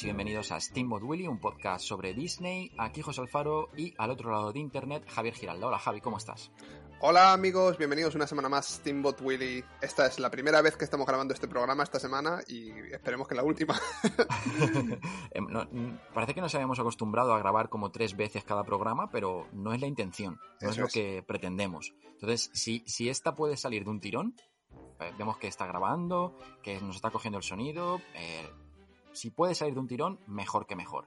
y bienvenidos a Steamboat Willy, un podcast sobre Disney. Aquí José Alfaro y al otro lado de internet Javier Giralda. Hola Javi, ¿cómo estás? Hola amigos, bienvenidos una semana más Steamboat Willy. Esta es la primera vez que estamos grabando este programa esta semana y esperemos que la última. Em, no, parece que nos habíamos acostumbrado a grabar como tres veces cada programa, pero no es la intención, no es lo es. que pretendemos. Entonces, si, si esta puede salir de un tirón, eh, vemos que está grabando, que nos está cogiendo el sonido, eh, si puede salir de un tirón, mejor que mejor.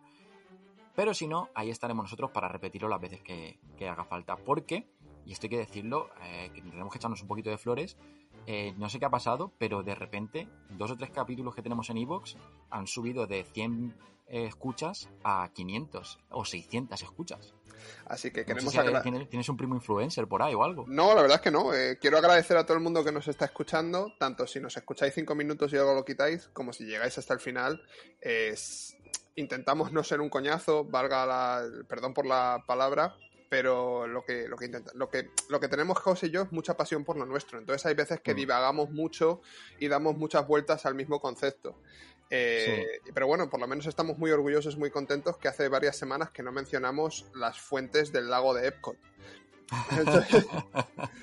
Pero si no, ahí estaremos nosotros para repetirlo las veces que, haga falta. Porque, y esto hay que decirlo, eh, que tenemos que echarnos un poquito de flores. Eh, no sé qué ha pasado, pero de repente, dos o tres capítulos que tenemos en Evox han subido de 100 eh, escuchas a 500 o 600 escuchas. Así que No sé queremos si agra- ¿tienes, tienes un primo influencer por ahí o algo? No, la verdad es que no. Eh, quiero agradecer a todo el mundo que nos está escuchando, tanto si nos escucháis cinco minutos y luego lo quitáis, como si llegáis hasta el final. Es- Intentamos no ser un coñazo, valga la... perdón por la palabra, pero lo que, lo que, intenta- lo que, lo que tenemos José y yo es mucha pasión por lo nuestro. Entonces hay veces que Mm. divagamos mucho y damos muchas vueltas al mismo concepto. Eh, Pero bueno, por lo menos estamos muy orgullosos, muy contentos que hace varias semanas que no mencionamos las fuentes del lago de Epcot.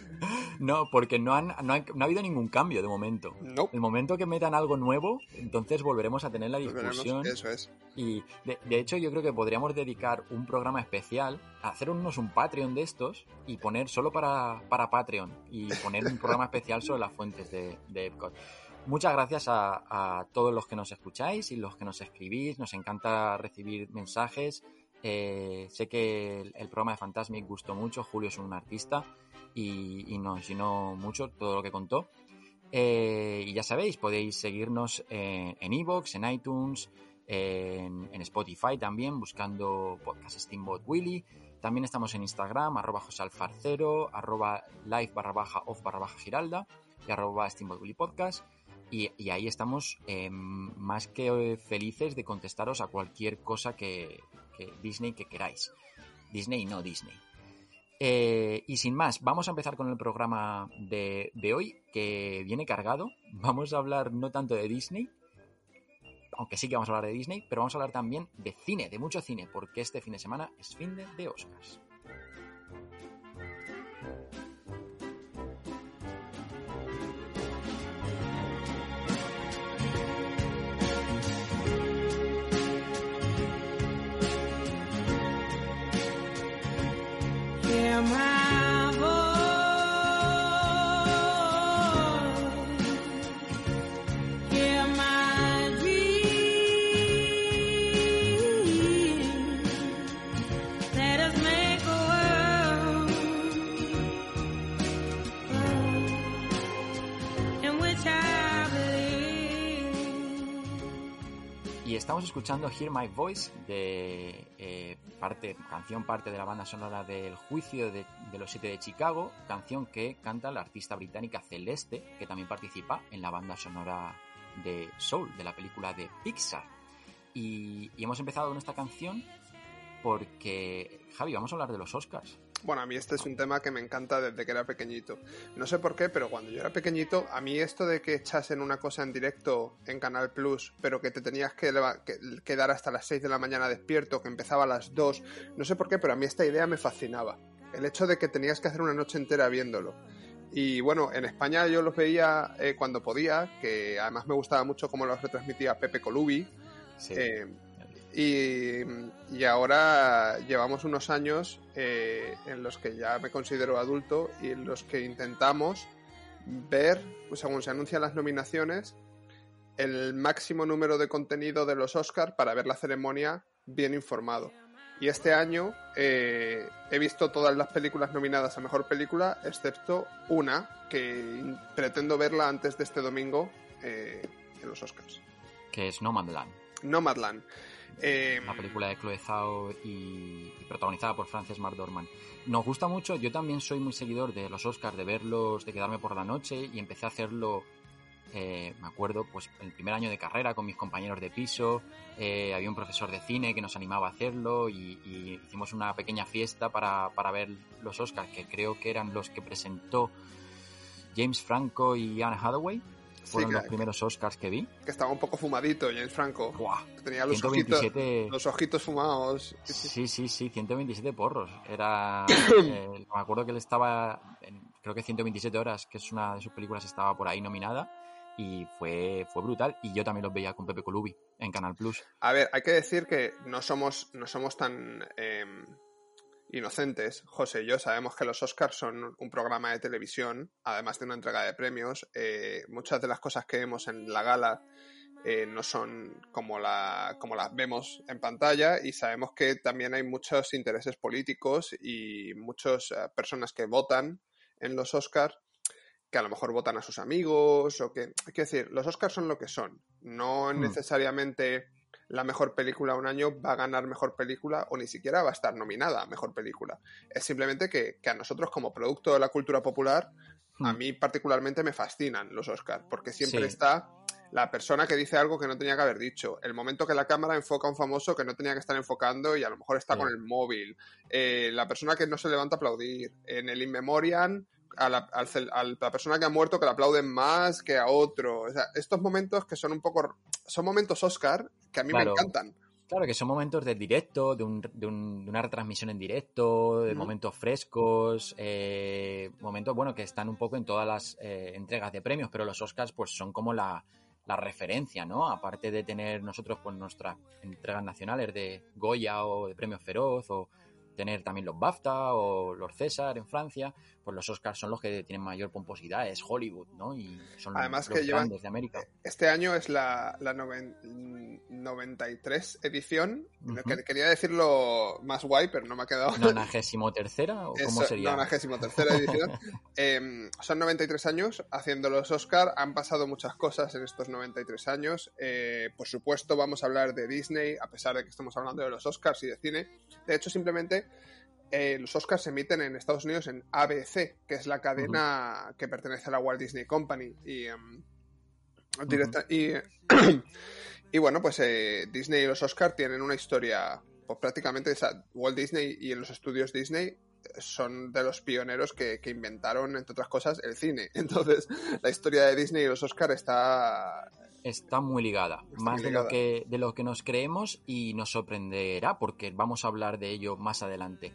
No, porque no, han, no, han- no ha habido ningún cambio de momento. no, El momento que metan algo nuevo, entonces volveremos a tener la discusión. Eso es. Y de, de hecho yo creo que podríamos dedicar un programa especial, a hacernos un Patreon de estos y poner solo para, para Patreon y poner un programa especial sobre las fuentes de, de Epcot. Muchas gracias a, a todos los que nos escucháis y los que nos escribís. Nos encanta recibir mensajes. Eh, sé que el, programa de Fantasmic gustó mucho. Julio es un artista y, nos llenó mucho todo lo que contó. Eh, y ya sabéis, podéis seguirnos eh, en Evox, en iTunes, en, Spotify también, buscando podcast Steamboat Willy. También estamos en Instagram, arroba josalfarcero, arroba live barra baja off barra baja giralda y arroba Steamboat Willy podcast. Y, y ahí estamos más que felices de contestaros a cualquier cosa que, que Disney que queráis. Disney, no Disney. Eh, y sin más, vamos a empezar con el programa de, de hoy, que viene cargado. Vamos a hablar no tanto de Disney, aunque sí que vamos a hablar de Disney, pero vamos a hablar también de cine, de mucho cine, porque este fin de semana es fin de, de Oscars. Estamos escuchando Hear My Voice de eh, parte, canción parte de la banda sonora del Juicio de, los Siete de Chicago, canción que canta la artista británica Celeste, que también participa en la banda sonora de Soul, de la película de Pixar. Y hemos empezado con esta canción porque, Javi, vamos a hablar de los Oscars. Bueno, a mí este es un tema que me encanta desde que era pequeñito. No sé por qué, pero cuando yo era pequeñito, a mí esto de que echasen una cosa en directo en Canal Plus, pero que te tenías que, quedar hasta las 6 de la mañana despierto, que empezaba a las 2, no sé por qué, pero a mí esta idea me fascinaba. El hecho de que tenías que hacer una noche entera viéndolo. Y bueno, en España yo los veía eh, cuando podía, que además me gustaba mucho cómo los retransmitía Pepe Colubi. Sí. Eh, Y, y ahora llevamos unos años eh, en los que ya me considero adulto y en los que intentamos ver, pues, según se anuncian las nominaciones, el máximo número de contenido de los Oscars para ver la ceremonia bien informado. Y este año eh, he visto todas las películas nominadas a Mejor Película, excepto una, que pretendo verla antes de este domingo eh, en los Oscars. Que es Nomadland, Nomadland. Eh, una película de Chloe Zhao y, protagonizada por Frances McDormand. Nos gusta mucho, yo también soy muy seguidor de los Oscars, de verlos, de quedarme por la noche y empecé a hacerlo, eh, me acuerdo, pues el primer año de carrera con mis compañeros de piso, eh, había un profesor de cine que nos animaba a hacerlo y, y hicimos una pequeña fiesta para, para ver los Oscars, que creo que eran los que presentó James Franco y Anne Hathaway. Sí, Fueron que- los primeros Oscars que vi. que estaba un poco fumadito, James Franco. ¡Guau! Que tenía los ojitos, 127 los ojitos fumados. Sí, sí. Sí, sí, sí, 127 porros. Era. eh, me acuerdo que él estaba. en- creo que 127 horas, que es una de sus películas, estaba por ahí nominada. Y fue, fue brutal. Y yo también los veía con Pepe Colubi en Canal Plus. A ver, hay que decir que no somos, no somos tan eh, inocentes. José y yo sabemos que los Oscars son un programa de televisión, además de una entrega de premios. Eh, muchas de las cosas que vemos en la gala eh, no son como, la, como las vemos en pantalla y sabemos que también hay muchos intereses políticos y muchas eh, personas que votan en los Oscars que a lo mejor votan a sus amigos o que... Quiero decir, los Oscars son lo que son. No Hmm. necesariamente la mejor película un año va a ganar mejor película o ni siquiera va a estar nominada a mejor película. Es simplemente que, que a nosotros como producto de la cultura popular, a Hmm. mí particularmente me fascinan los Oscars, porque siempre Sí. está la persona que dice algo que no tenía que haber dicho, el momento que la cámara enfoca a un famoso que no tenía que estar enfocando y a lo mejor está Sí. con el móvil, eh, la persona que no se levanta a aplaudir, en el In Memoriam a la, al a la persona que ha muerto que le aplauden más que a otro. O sea, estos momentos que son un poco... Son momentos Oscar que a mí Claro. me encantan. Claro que son momentos de directo, de, un- de un- de una retransmisión en directo, de momentos frescos, eh, momentos, bueno, que están un poco en todas las eh, entregas de premios, pero los Oscars pues son como la, la referencia, ¿no? Aparte de tener nosotros pues nuestras entregas nacionales de Goya o de Premios Feroz o tener también los BAFTA o los César en Francia, pues los Oscars son los que tienen mayor pomposidad, es Hollywood, ¿no? Y son Además los que llevan- grandes de América. Este año es la, la noven- 93 edición. Ujú. Que- Quería decirlo más guay, pero no me ha quedado. ¿Nonagésimo tercera o cómo Eso, sería? 93 edición. Em, son 93 años haciendo los Oscar. Han pasado muchas cosas en estos 93 años. Eh, por supuesto, vamos a hablar de Disney, a pesar de que estamos hablando de los Oscars y de cine. De hecho, simplemente eh, los Oscars se emiten en Estados Unidos en ABC, que es la cadena que pertenece a la Walt Disney Company. Y, em, directa- y, y bueno, pues eh, Disney y los Oscars tienen una historia, pues prácticamente esa, Walt Disney y en los estudios Disney son de los pioneros que, que inventaron, entre otras cosas, el cine. Entonces, la historia de Disney y los Oscars está... Está muy ligada, Está más muy de lo que de lo que nos creemos y nos sorprenderá porque vamos a hablar de ello más adelante.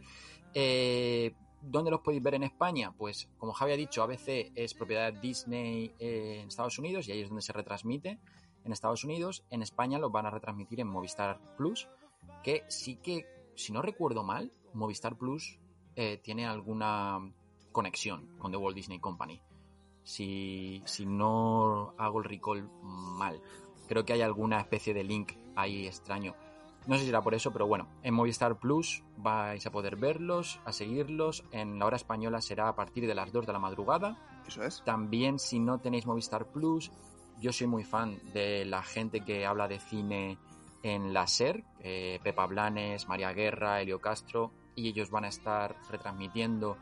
Eh, ¿Dónde los podéis ver en España? Pues como Javi ha dicho, ABC es propiedad de Disney eh, en Estados Unidos y ahí es donde se retransmite en Estados Unidos. En España los van a retransmitir en Movistar Plus, que sí que, si no recuerdo mal, Movistar Plus eh, tiene alguna conexión con The Walt Disney Company si, si no hago el recall mal. Creo que hay alguna especie de link ahí extraño. No sé si será por eso, pero bueno, en Movistar Plus vais a poder verlos, a seguirlos. En la hora española será a partir de las 2 de la madrugada. Eso es. También si no tenéis Movistar Plus, yo soy muy fan de la gente que habla de cine en la SER, eh, Pepa Blanes, María Guerra, Elio Castro, y ellos van a estar retransmitiendo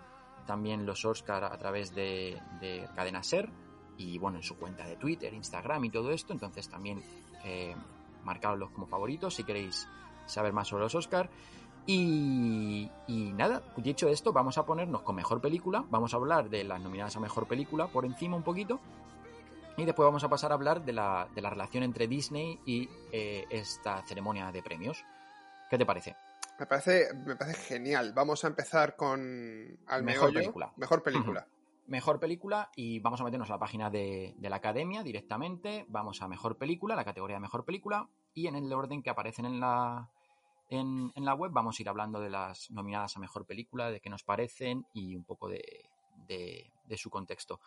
también los Oscar a través de, de Cadena Ser y bueno, en su cuenta de Twitter, Instagram y todo esto, entonces también eh, marcarlos como favoritos si queréis saber más sobre los Oscar. Y, y nada, dicho esto, vamos a ponernos con mejor película, vamos a hablar de las nominadas a mejor película por encima un poquito. Y después vamos a pasar a hablar de la, de la relación entre Disney y eh, esta ceremonia de premios. ¿Qué te parece? Me parece, me parece genial. Vamos a empezar con al Mejor meollo. película. Mejor película. Mejor película y vamos a meternos a la página de, de la academia directamente. Vamos a mejor película, la categoría de mejor película y en el orden que aparecen en la, en, en la web vamos a ir hablando de las nominadas a mejor película, de qué nos parecen y un poco de, de- de su contexto.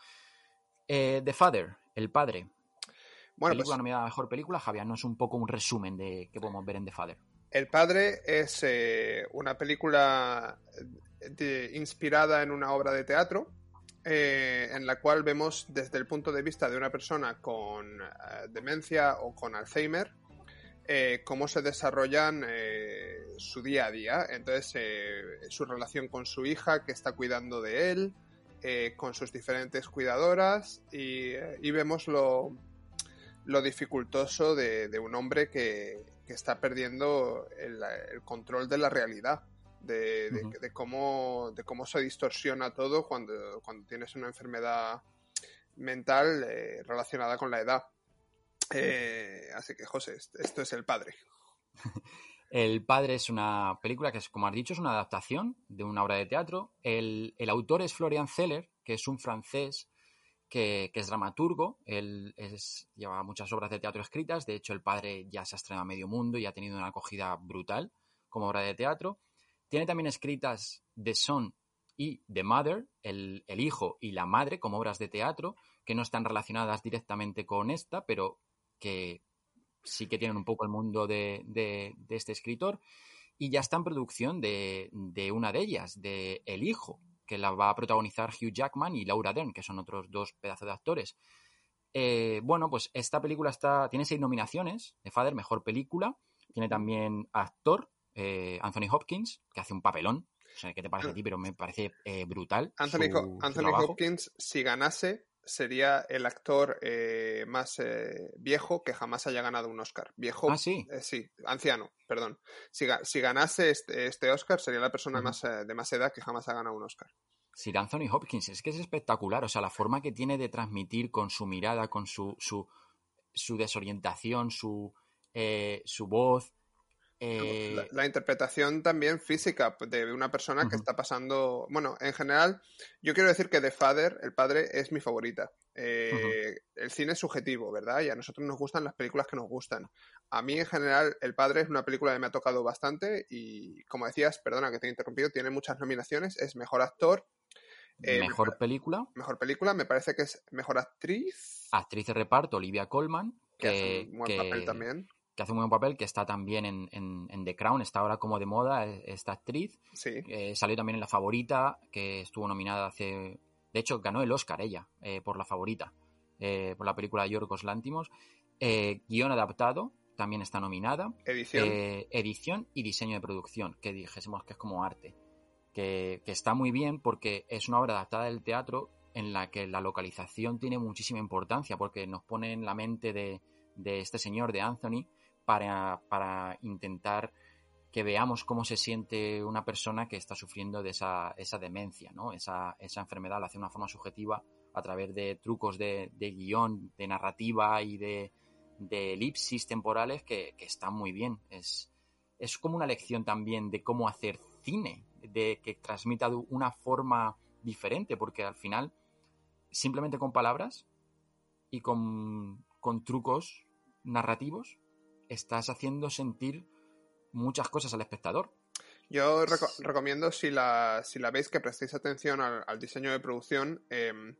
Eh, The Father, El Padre. Bueno, película pues nominada a mejor película. Javier, no es un poco un resumen de qué podemos ver en The Father. El Padre es eh, una película de- inspirada en una obra de teatro eh, en la cual vemos desde el punto de vista de una persona con eh, demencia o con Alzheimer eh, cómo se desarrollan eh, su día a día. Entonces, eh, su relación con su hija que está cuidando de él, eh, con sus diferentes cuidadoras y, eh, vemos lo, dificultoso de un hombre que, que está perdiendo el, el control de la realidad, de, de- Ujú. de cómo, de cómo se distorsiona todo cuando, cuando tienes una enfermedad mental eh, relacionada con la edad. Eh, así que, José, est- esto es el padre. El Padre es una película que, es, como has dicho, es una adaptación de una obra de teatro. El, el autor es Florian Zeller, que es un francés que, es dramaturgo. Él lleva muchas obras de teatro escritas. De hecho, El Padre ya se ha estrenado a medio mundo y ha tenido una acogida brutal como obra de teatro. Tiene también escritas The Son y The Mother, el, el hijo y la madre, como obras de teatro, que no están relacionadas directamente con esta, pero que sí que tienen un poco el mundo de, de- de este escritor. Y ya está en producción de, de una de ellas, de El Hijo, que la va a protagonizar Hugh Jackman y Laura Dern, que son otros dos pedazos de actores. Eh, bueno, pues esta película está, tiene seis nominaciones de Father, mejor película. Tiene también actor, eh, Anthony Hopkins, que hace un papelón. O sea, ¿qué te parece a ti? Pero me parece eh, brutal. Anthony, su- su. Hopkins, si ganase, sería el actor eh, más eh, viejo que jamás haya ganado un Oscar. Viejo, Ah, sí. eh, sí, anciano, perdón. Si, ga- si ganase este, este Oscar, sería la persona más eh, de más edad que jamás ha ganado un Oscar. Sir Anthony Hopkins, es que es espectacular, o sea, la forma que tiene de transmitir con su mirada, con su, su, su desorientación, su, eh, su voz. Eh, La, la interpretación también física de una persona que está pasando. Bueno, en general, yo quiero decir que The Father, el padre, es mi favorita. Eh, El cine es subjetivo, ¿verdad? Y a nosotros nos gustan las películas que nos gustan. A mí, en general, El padre es una película que me ha tocado bastante y, como decías, perdona que te he interrumpido, tiene muchas nominaciones. Es mejor actor, eh, mejor película, mejor película, me parece que es mejor actriz. actriz de reparto, Olivia Colman, Que hace un buen que- papel también. Que hace un buen papel, que está también en, en- en The Crown, está ahora como de moda eh, esta actriz. Sí. Eh, salió también en La Favorita, que estuvo nominada hace... De hecho, ganó el Oscar ella, eh, por La Favorita, eh, por la película de Yorgos Lántimos. Guión adaptado, también está nominada. Edición. Edición y diseño de producción, que dijésemos que es como arte. Que, que está muy bien porque es una obra adaptada del teatro en la que la localización tiene muchísima importancia porque nos pone en la mente de, de este señor, de Anthony, para, para intentar que veamos cómo se siente una persona que está sufriendo de esa, esa demencia, ¿no? esa, esa enfermedad, lo hace de una forma subjetiva a través de trucos de, de guion, de narrativa y de, de elipsis temporales que, que están muy bien. Es, es como una lección también de cómo hacer cine, de que transmita de una forma diferente, porque al final, simplemente con palabras y con, con trucos narrativos, estás haciendo sentir muchas cosas al espectador. Yo reco- recomiendo, si la, si la veis, que prestéis atención al, al diseño de producción, em,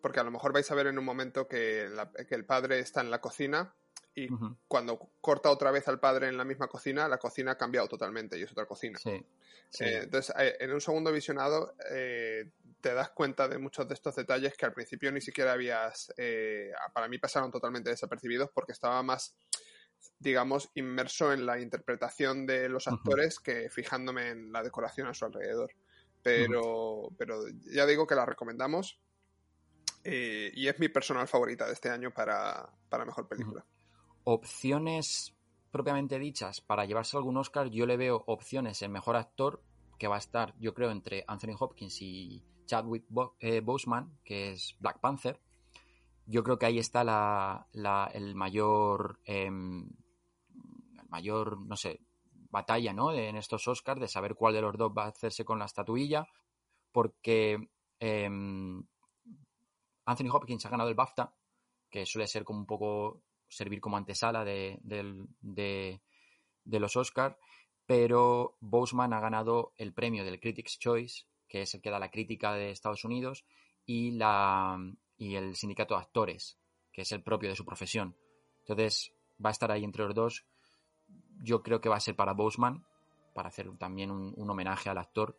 porque a lo mejor vais a ver en un momento que, la- que el padre está en la cocina y cuando corta otra vez al padre en la misma cocina, la cocina ha cambiado totalmente y es otra cocina. Sí. sí. Eh, entonces, eh, en un segundo visionado eh, te das cuenta de muchos de estos detalles que al principio ni siquiera habías, para mí pasaron totalmente desapercibidos porque estaba más, digamos, inmerso en la interpretación de los actores que fijándome en la decoración a su alrededor. Pero, pero ya digo que la recomendamos eh, y es mi personal favorita de este año para, para mejor película. opciones propiamente dichas para llevarse algún Oscar, yo le veo opciones en mejor actor que va a estar, yo creo, entre Anthony Hopkins y Chadwick eh, Boseman, que es Black Panther. Yo creo que ahí está la, el mayor, em, el mayor, no sé, batalla, ¿no? En estos Oscars de saber cuál de los dos va a hacerse con la estatuilla, porque em, Anthony Hopkins ha ganado el BAFTA, que suele ser como un poco servir como antesala de, de- de los Oscars, pero Boseman ha ganado el premio del Critics' Choice, que es el que da la crítica de Estados Unidos, y, la, y el sindicato de actores, que es el propio de su profesión. Entonces va a estar ahí entre los dos. Yo creo que va a ser para Boseman, para hacer también un, un homenaje al actor.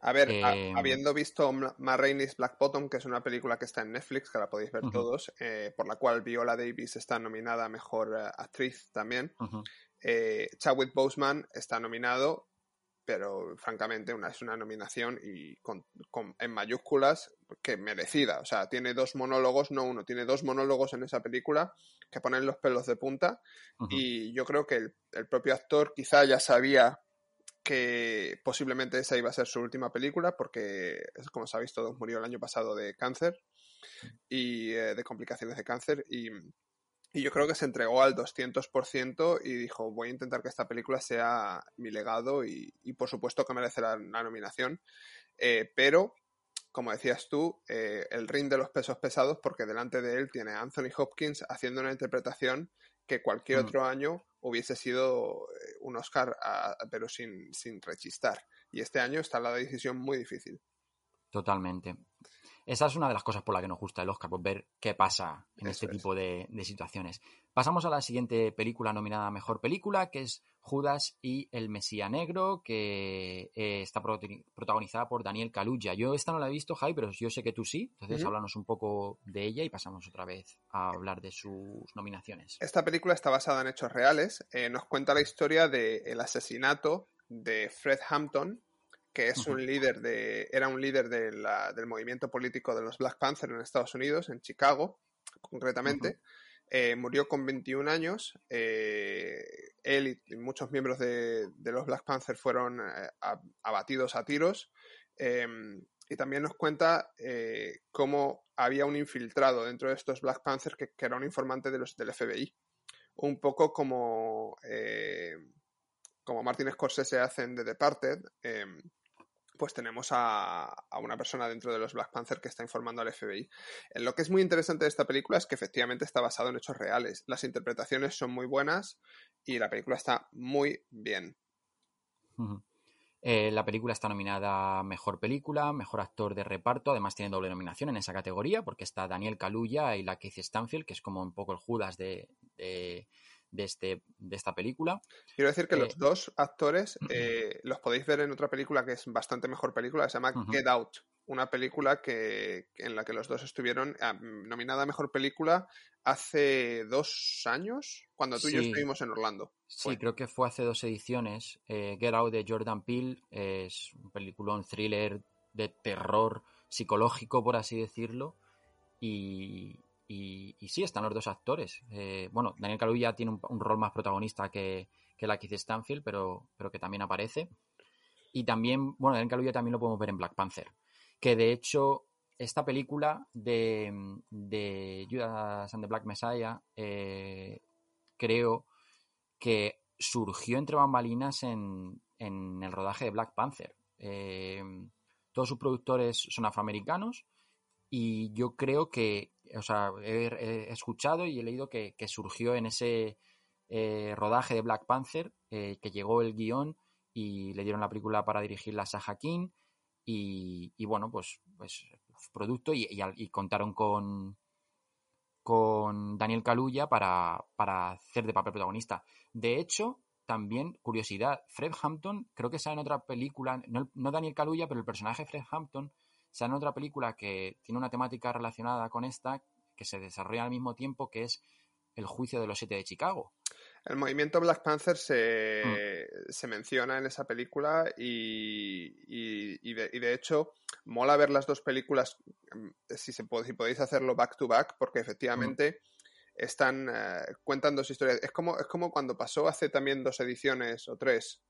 A ver, a- Eh, habiendo visto Ma Rainey's Black Bottom, que es una película que está en Netflix, que la podéis ver todos, eh, por la cual Viola Davis está nominada a Mejor eh, Actriz también. Eh, Chadwick Boseman está nominado, pero francamente una, es una nominación y con, con- en mayúsculas que merecida. O sea, tiene dos monólogos, no uno, tiene dos monólogos en esa película que ponen los pelos de punta y yo creo que el, el propio actor quizá ya sabía que posiblemente esa iba a ser su última película porque, es como sabéis todos, murió el año pasado de cáncer y eh, de complicaciones de cáncer y, y yo creo que se entregó al 200% y dijo voy a intentar que esta película sea mi legado y, y por supuesto que merecerá la nominación Eh, pero como decías tú, eh, el ring de los pesos pesados porque delante de él tiene a Anthony Hopkins haciendo una interpretación que cualquier Mm. otro año hubiese sido eh, un Oscar, a- pero sin, sin rechistar. Y este año está la decisión muy difícil. Totalmente. Esa es una de las cosas por las que nos gusta el Oscar, pues ver qué pasa en Eso este es. tipo de, de situaciones. Pasamos a la siguiente película nominada a Mejor Película, que es Judas y el Mesía Negro, que eh, está protagonizada por Daniel Kaluuya. Yo esta no la he visto, Jai, pero yo sé que tú sí. Entonces háblanos un poco de ella y pasamos otra vez a hablar de sus nominaciones. Esta película está basada en hechos reales. Eh, nos cuenta la historia del asesinato de Fred Hampton, que es un líder de, era un líder de la- del movimiento político de los Black Panther en Estados Unidos, en Chicago, concretamente. Eh, murió con 21 años. eh, él y- muchos miembros de, de los Black Panther fueron eh, abatidos a tiros. y también nos cuenta cómo había un infiltrado dentro de estos Black Panthers que, que era un informante de los, del FBI. Un poco como, como Martin Scorsese hace en The Departed, eh, pues tenemos a, una persona dentro de los Black Panther que está informando al FBI. Eh, Lo que es muy interesante de esta película es que efectivamente está basado en hechos reales. Las interpretaciones son muy buenas y la película está muy bien. Eh, la película está nominada a Mejor Película, Mejor Actor de Reparto, además tiene doble nominación en esa categoría porque está Daniel Kaluuya y la Keith Stanfield, que es como un poco el Judas de, de este, de esta película. Quiero decir que Eh, los dos actores eh, los podéis ver en otra película que es bastante mejor película, que se llama. Get Out, una película que, en la que los dos estuvieron ah, nominada a mejor película hace dos años, cuando tú y yo estuvimos en Orlando. Sí, Fue. creo que fue hace dos ediciones. Eh, Get Out de Jordan Peele es un peliculón thriller de terror psicológico, por así decirlo. Y, y, sí, están los dos actores. Eh, bueno, Daniel Kaluuya tiene un, rol más protagonista que, que la Stanfield, pero, pero que también aparece. Y también, bueno, Daniel Kaluuya también lo podemos ver en Black Panther. Que de hecho, esta película de, de Judas and the Black Messiah, eh, creo que surgió entre bambalinas en, en el rodaje de Black Panther. Eh, todos sus productores son afroamericanos y yo creo que, o sea, he, escuchado y he leído que, que surgió en ese eh, rodaje de Black Panther, eh, que llegó el guion y le dieron la película para dirigirla a Saja King y, y bueno, pues, pues producto y, y contaron con, con Daniel Kaluuya para, para hacer de papel protagonista. De hecho, también, curiosidad, Fred Hampton creo que sale en otra película, no, no Daniel Kaluuya, pero el personaje Fred Hampton sale en otra película que tiene una temática relacionada con esta, que se desarrolla al mismo tiempo, que es El juicio de los siete de Chicago. El movimiento Black Panther se, Mm. se menciona en esa película y, y- y de, y de hecho mola ver las dos películas mm, si, se, si podéis hacerlo back to back porque efectivamente están eh, cuentan dos historias. Es como, es como cuando pasó hace también dos ediciones o tres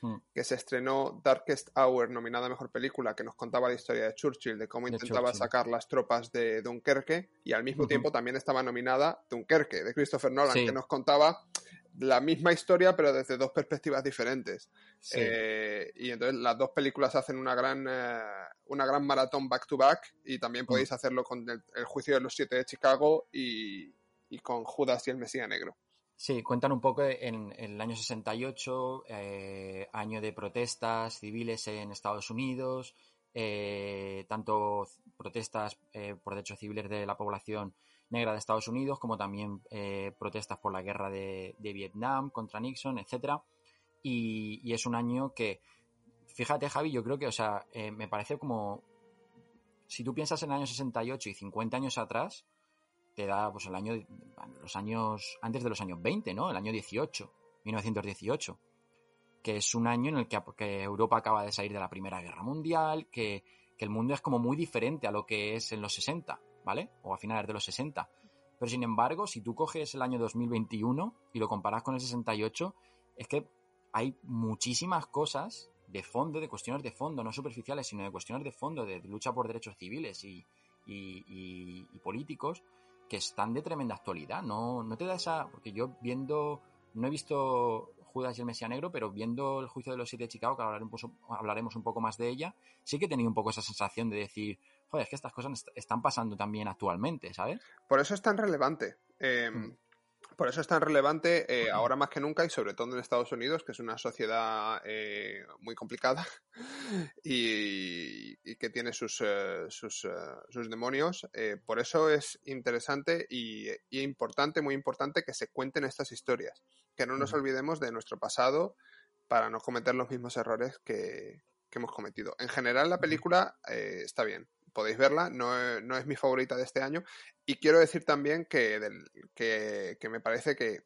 Mm. que se estrenó Darkest Hour, nominada a Mejor Película, que nos contaba la historia de Churchill, de cómo De intentaba Churchill. sacar las tropas de Dunkerque, y al mismo tiempo también estaba nominada Dunkerque, de Christopher Nolan, Sí. que nos contaba la misma historia, pero desde dos perspectivas diferentes. Sí. Eh, y entonces las dos películas hacen una gran, eh, una gran maratón back to back y también Mm. podéis hacerlo con el, el juicio de los siete de Chicago y, y con Judas y el Mesías Negro. Sí, cuentan un poco en, el año 68, eh, año de protestas civiles en Estados Unidos, eh, tanto protestas eh, por derechos civiles de la población negra de Estados Unidos, como también eh, protestas por la guerra de, Vietnam contra Nixon, etcétera. Y, y es un año que, fíjate Javi, yo creo que, o sea, me parece como, si tú piensas en el año 68 y 50 años atrás, te da pues el año los años antes de los años 20, ¿no? El año 18, 1918, que es un año en el que, Europa acaba de salir de la Primera Guerra Mundial, que, que el mundo es como muy diferente a lo que es en los 60, ¿vale? O a finales de los 60. Pero sin embargo, si tú coges el año 2021 y lo comparas con el 68, es que hay muchísimas cosas de fondo, de cuestiones de fondo, no superficiales, sino de cuestiones de fondo, de lucha por derechos civiles y- y políticos, que están de tremenda actualidad. No, no te da esa. Porque yo viendo. No he visto Judas y el Mesías Negro, pero viendo el juicio de los siete de Chicago, que hablaremos, hablaremos un poco más de ella, sí que he tenido un poco esa sensación de decir, joder, es que estas cosas est- están pasando también actualmente, ¿sabes? Por eso es tan relevante. eh, Mm. Por eso es tan relevante eh, ahora más que nunca y sobre todo en Estados Unidos, que es una sociedad eh, muy complicada y, y que tiene sus, eh, sus, eh, sus demonios. Eh, por eso es interesante y, y importante, muy importante que se cuenten estas historias, que no nos olvidemos de nuestro pasado para no cometer los mismos errores que, que hemos cometido. En general la película eh, está bien, podéis verla, no, no es mi favorita de este año y quiero decir también que, del- que, que me parece que,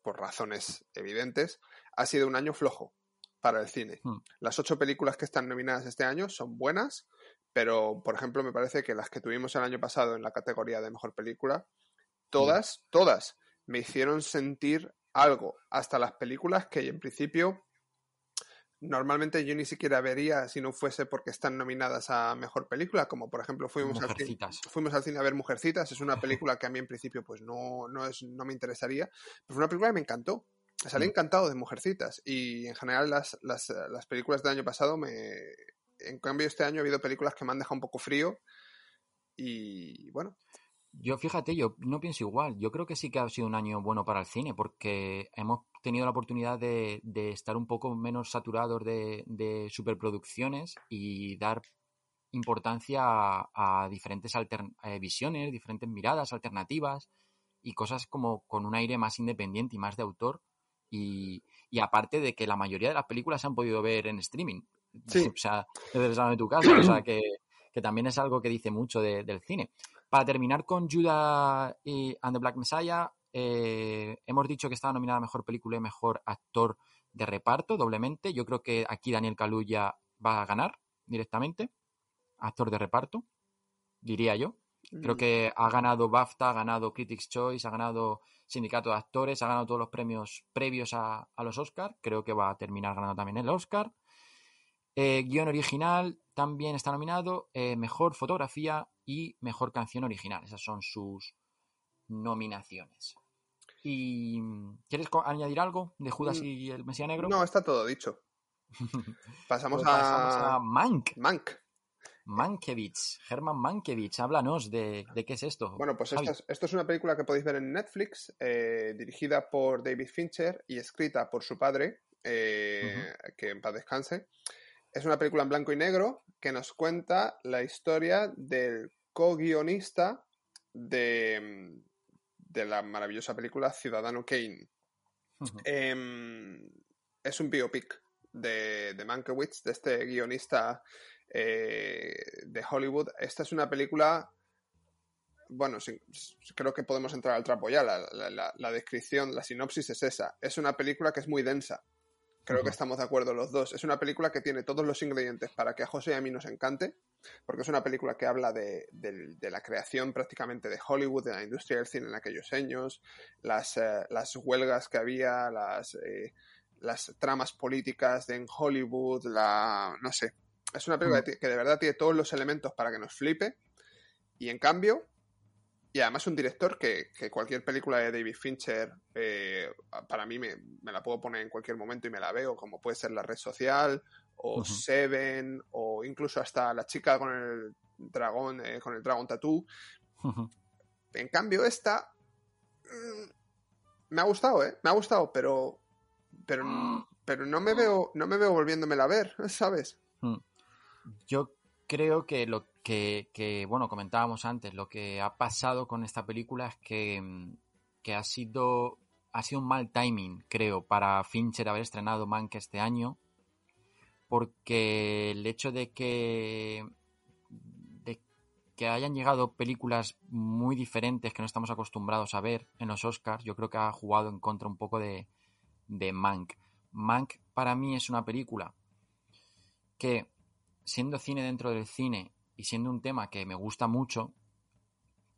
por razones evidentes, ha sido un año flojo para el cine. Hmm. Las ocho películas que están nominadas este año son buenas, pero, por ejemplo, me parece que las que tuvimos el año pasado en la categoría de mejor película, todas, todas, me hicieron sentir algo. Hasta las películas que en principio normalmente yo ni siquiera vería si no fuese porque están nominadas a mejor película, como por ejemplo fuimos al, cine, fuimos al cine a ver Mujercitas, es una película que a mí en principio pues no, no, es, no me interesaría, pero fue una película que me encantó. Salí Mm. encantado de Mujercitas y en general las, las, las películas del año pasado me... En cambio este año ha habido películas que me han dejado un poco frío y bueno, Yo, fíjate, yo no pienso igual. Yo creo que sí que ha sido un año bueno para el cine, porque hemos tenido la oportunidad de, de estar un poco menos saturados de, de superproducciones y dar importancia a, a diferentes eh, visiones, diferentes miradas alternativas y cosas como con un aire más independiente y más de autor. Y, y aparte de que la mayoría de las películas se han podido ver en streaming. Sí. O sea, desde el salón de tu casa. O sea, que, que también es algo que dice mucho de- del cine. Para terminar con Judah y and the Black Messiah, eh, hemos dicho que estaba nominada a Mejor Película y Mejor Actor de Reparto, doblemente. Yo creo que aquí Daniel Kaluuya va a ganar directamente. Actor de reparto, diría yo. Creo mm, que ha ganado BAFTA, ha ganado Critics' Choice, ha ganado Sindicato de Actores, ha ganado todos los premios previos a, a los Oscars. Creo que va a terminar ganando también el Oscar. Eh, guion original también está nominado. eh, mejor fotografía y mejor canción original. Esas son sus nominaciones. ¿Y quieres añadir algo de Judas Mm, y el Mesías Negro? no, está todo dicho. Pasamos, Pues pasamos a... a Mank. Mank. Mankiewicz, Herman Mankiewicz, háblanos de, de qué es esto. Bueno, pues Javi. esto es, esto es una película que podéis ver en Netflix, eh, dirigida por David Fincher y escrita por su padre, eh, que en paz descanse. Es una película en blanco y negro que nos cuenta la historia del co-guionista de, de la maravillosa película Ciudadano Kane. Em, es un biopic de, de Mankiewicz, de este guionista eh, de Hollywood. Esta es una película. Bueno, sí, creo que podemos entrar al trapo ya. La, la- la- la descripción, la sinopsis es esa. Es una película que es muy densa. Creo que estamos de acuerdo los dos. Es una película que tiene todos los ingredientes para que a José y a mí nos encante, porque es una película que habla de, de la creación prácticamente de Hollywood, de la industria del cine en aquellos años, las, eh, las huelgas que había, las, eh, las tramas políticas de en Hollywood, la... no sé. Es una película que de verdad tiene todos los elementos para que nos flipe y en cambio y además un director que, que cualquier película de David Fincher, eh, para mí me, me la puedo poner en cualquier momento y me la veo, como puede ser La Red Social, o. Seven, o incluso hasta La chica con el dragón, eh, con el dragón tatú. En cambio, esta mm, me ha gustado, ¿eh? Me ha gustado, pero pero, pero no me veo no me veo volviéndomela a ver, ¿sabes? Yo creo que lo que, que, bueno, comentábamos antes, lo que ha pasado con esta película es que, mm, que ha sido ha sido un mal timing, creo, para Fincher haber estrenado Mank este año, porque el hecho de que de que hayan llegado películas muy diferentes que no estamos acostumbrados a ver en los Oscars, yo creo que ha jugado en contra un poco de, de Mank. Mank para mí es una película que siendo cine dentro del cine y siendo un tema que me gusta mucho,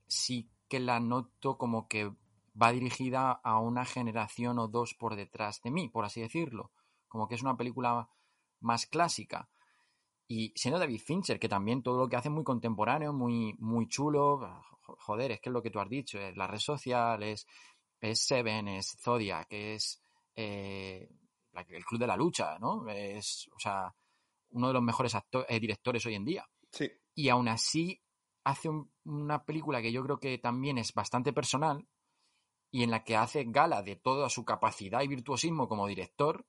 sí que la noto como que va dirigida a una generación o dos por detrás de mí, por así decirlo. Como que es una película más clásica. Y siendo David Fincher, que también todo lo que hace es muy contemporáneo, muy, muy chulo, joder, es que es lo que tú has dicho, es la red social, es, Seven, es Zodiac, es eh, el Club de la Lucha, ¿no? Es, o sea, uno de los mejores eh, directores hoy en día. Sí. Y aún así hace un- una película que yo creo que también es bastante personal y en la que hace gala de toda su capacidad y virtuosismo como director.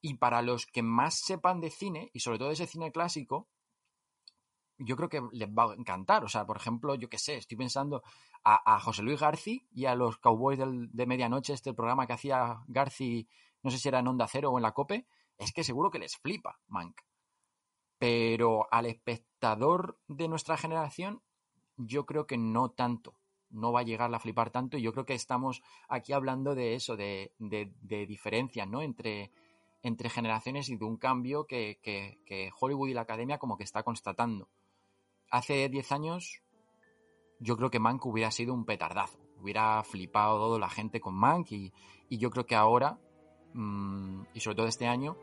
Y para los que más sepan de cine, y sobre todo de ese cine clásico, yo creo que les va a encantar. O sea, por ejemplo, yo qué sé, estoy pensando a, a José Luis Garci y a los Cowboys del- de Medianoche, este programa que hacía Garci, no sé si era en Onda Cero o en la COPE, es que seguro que les flipa, Mank. Pero al espectador de nuestra generación, yo creo que no tanto. No va a llegar a flipar tanto. Y yo creo que estamos aquí hablando de eso, de, de- diferencias, ¿no? Entre, entre generaciones y de un cambio que, que- Hollywood y la academia como que está constatando. Hace 10 años, yo creo que Mank hubiera sido un petardazo. Hubiera flipado toda la gente con Mank y, yo creo que ahora, y sobre todo este año,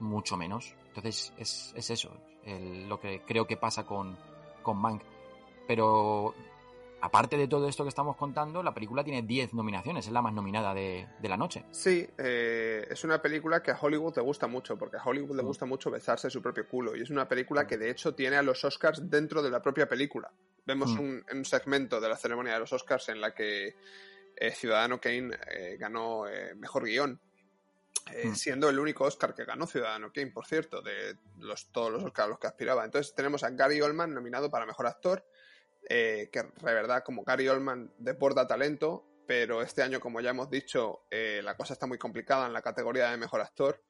mucho menos. Entonces es, es eso, el- lo que creo que pasa con, con Mank. Pero aparte de todo esto que estamos contando, la película tiene 10 nominaciones, es la más nominada de, de la noche. Sí, eh, es una película que a Hollywood le gusta mucho, porque a Hollywood le Mm. gusta mucho besarse su propio culo. Y es una película que de hecho tiene a los Oscars dentro de la propia película. Vemos Mm. un, un segmento de la ceremonia de los Oscars en la que Ciudadano Kane eh, ganó eh, mejor guion. Eh, Mm. Siendo el único Oscar que ganó Ciudadano Kane, por cierto, de los, todos los Oscars a los que aspiraba. Entonces tenemos a Gary Oldman nominado para mejor actor, eh, que de verdad, como Gary Oldman desborda talento, pero este año, como ya hemos dicho, eh, la cosa está muy complicada en la categoría de mejor actor.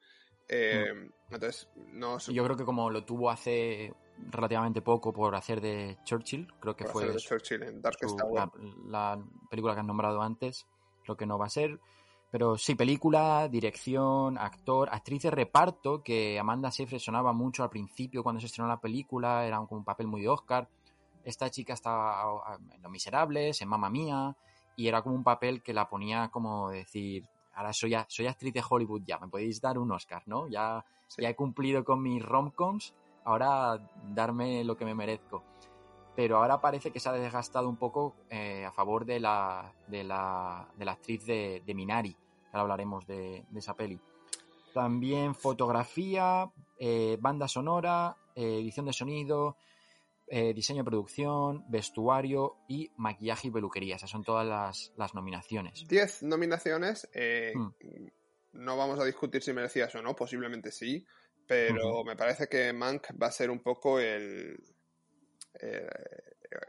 Eh, Entonces, no yo creo que como lo tuvo hace relativamente poco por hacer de Churchill, creo que por fue hacer de su- Churchill en Darkest su- la, la película que han nombrado antes, lo que no va a ser. Pero sí, película, dirección, actor, actriz de reparto, que Amanda Seyfried sonaba mucho al principio cuando se estrenó la película, era como un papel muy de Oscar. Esta chica estaba en Los Miserables, en Mamma Mía, y era como un papel que la ponía como decir, ahora soy, soy actriz de Hollywood ya, me podéis dar un Oscar, ¿no? Ya, Sí. ya he cumplido con mis romcoms, ahora darme lo que me merezco. Pero ahora parece que se ha desgastado un poco eh, a favor de la, de la, de la actriz de, de Minari. Ahora hablaremos de, de esa peli. También fotografía, eh, banda sonora, eh, edición de sonido, eh, diseño de producción, vestuario y maquillaje y peluquería. Esas son todas las, las nominaciones. 10 nominaciones. eh, Mm. No vamos a discutir si merecías o no, posiblemente sí. Pero me parece que Mank va a ser un poco el. eh,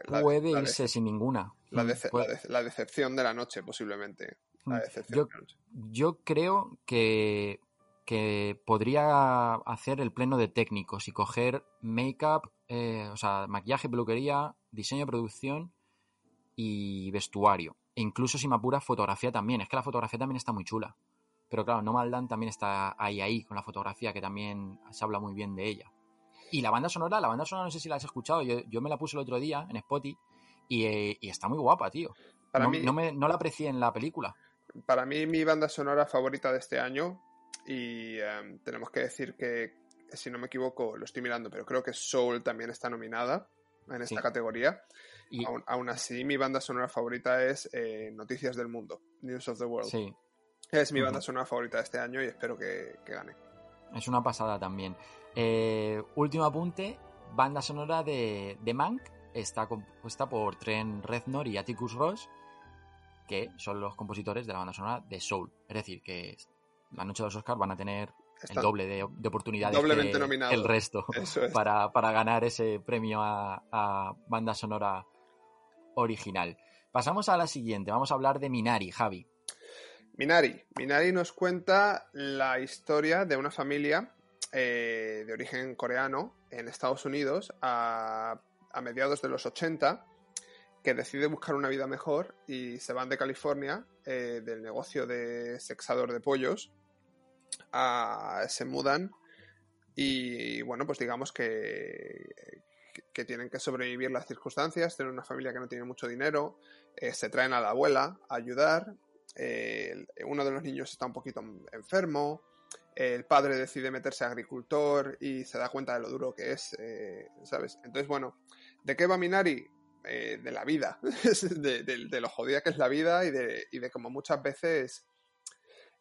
la- Puede la irse sin ninguna. La, Mm, dece- puede- la de- la decepción de la noche, posiblemente. La Mm. decepción Yo, de la noche. yo creo que, que podría hacer el pleno de técnicos y coger make-up, eh, o sea, maquillaje, peluquería, diseño producción y vestuario. E incluso si me apura, fotografía también. Es que la fotografía también está muy chula. Pero claro, No Maldan también está ahí, ahí, con la fotografía, que también se habla muy bien de ella. Y la banda sonora, la banda sonora no sé si la has escuchado, yo, yo me la puse el otro día en Spotify y, eh, y está muy guapa, tío. Para no, mí- no me- no la aprecié en la película. Para mí, mi banda sonora favorita de este año, y em, tenemos que decir que, si no me equivoco, lo estoy mirando, pero creo que Soul también está nominada. en esta Sí. categoría. Y, Aún, aún así, mi banda sonora favorita es eh, Noticias del Mundo, News of the World. sí, Es mi banda sonora favorita de este año y espero que, que gane. es una pasada también. Eh, último apunte, banda sonora de, de Mank está compuesta por Trent Reznor y Atticus Ross, que son los compositores de la banda sonora de Soul. Es decir, que la noche de los Oscars van a tener el doble de, de oportunidades doblemente que nominados. el resto es. para, para ganar ese premio a, a banda sonora original. Pasamos a la siguiente, vamos a hablar de Minari, Javi. Minari. Minari nos cuenta la historia de una familia eh, de origen coreano en Estados Unidos a, mediados de los 80 que decide buscar una vida mejor y se van de California eh, del negocio de sexador de pollos se mudan y bueno pues digamos que, que- que tienen que sobrevivir las circunstancias tienen una familia que no tiene mucho dinero eh, se traen a la abuela a ayudar uno de los niños está un poquito enfermo, el padre decide meterse a agricultor y se da cuenta de lo duro que es, eh, ¿sabes? Entonces, bueno, ¿de qué va Minari? Eh, de la vida, de, lo jodida que es la vida y de, y de cómo muchas veces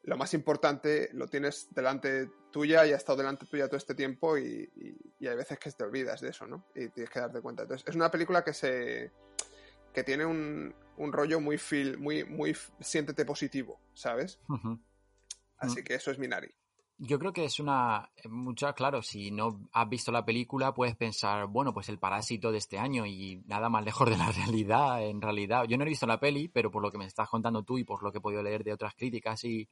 lo más importante lo tienes delante tuya y ha estado delante tuya todo este tiempo y, y- y hay veces que te olvidas de eso, ¿no? Y tienes que darte cuenta. Entonces, es una película que se que tiene un, un rollo muy feel, muy, muy siéntete positivo, ¿sabes? Así Mm. que eso es Minari. Yo creo que es una. Mucha, claro, si no has visto la película, puedes pensar, bueno, pues el parásito de este año y nada más lejos de la realidad. En realidad, yo no he visto la peli, pero por lo que me estás contando tú y por lo que he podido leer de otras críticas y,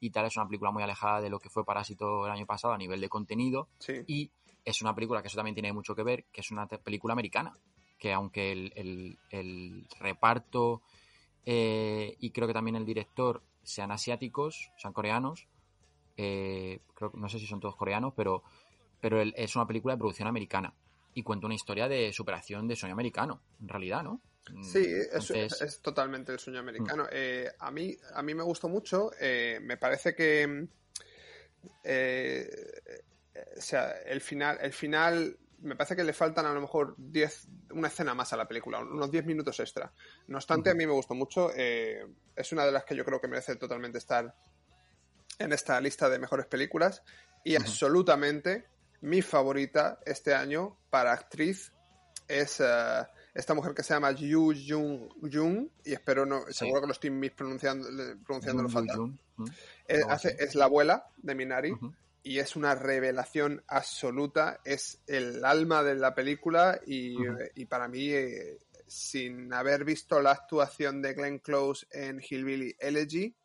y tal, es una película muy alejada de lo que fue Parásito el año pasado a nivel de contenido. Sí. Y es una película que eso también tiene mucho que ver, que es una película americana. Que aunque el, el- el reparto eh, y creo que también el director sean asiáticos, sean coreanos, eh, creo, no sé si son todos coreanos, pero, pero el- es una película de producción americana. Y cuenta una historia de superación de sueño americano, en realidad, ¿no? Mm, Sí, es, Entonces, es totalmente el sueño Mm. americano. Eh, a, mí, a mí me gustó mucho. me parece que. mm, o sea, el final, el final. Me parece que le faltan a lo mejor 10, una escena más a la película, unos 10 minutos extra. No obstante, a mí me gustó mucho. eh, es una de las que yo creo que merece totalmente estar en esta lista de mejores películas. Y absolutamente mi favorita este año para actriz es eh, esta mujer que se llama Yu Jung Jung y espero no, Sí. seguro que lo estoy mispronunciando pronunciándolo Jung fatal. ¿mm? Eh, hace- es la abuela de Minari. Y es una revelación absoluta, es el alma de la película y, para mí, eh, sin haber visto la actuación de Glenn Close en Hillbilly Elegy,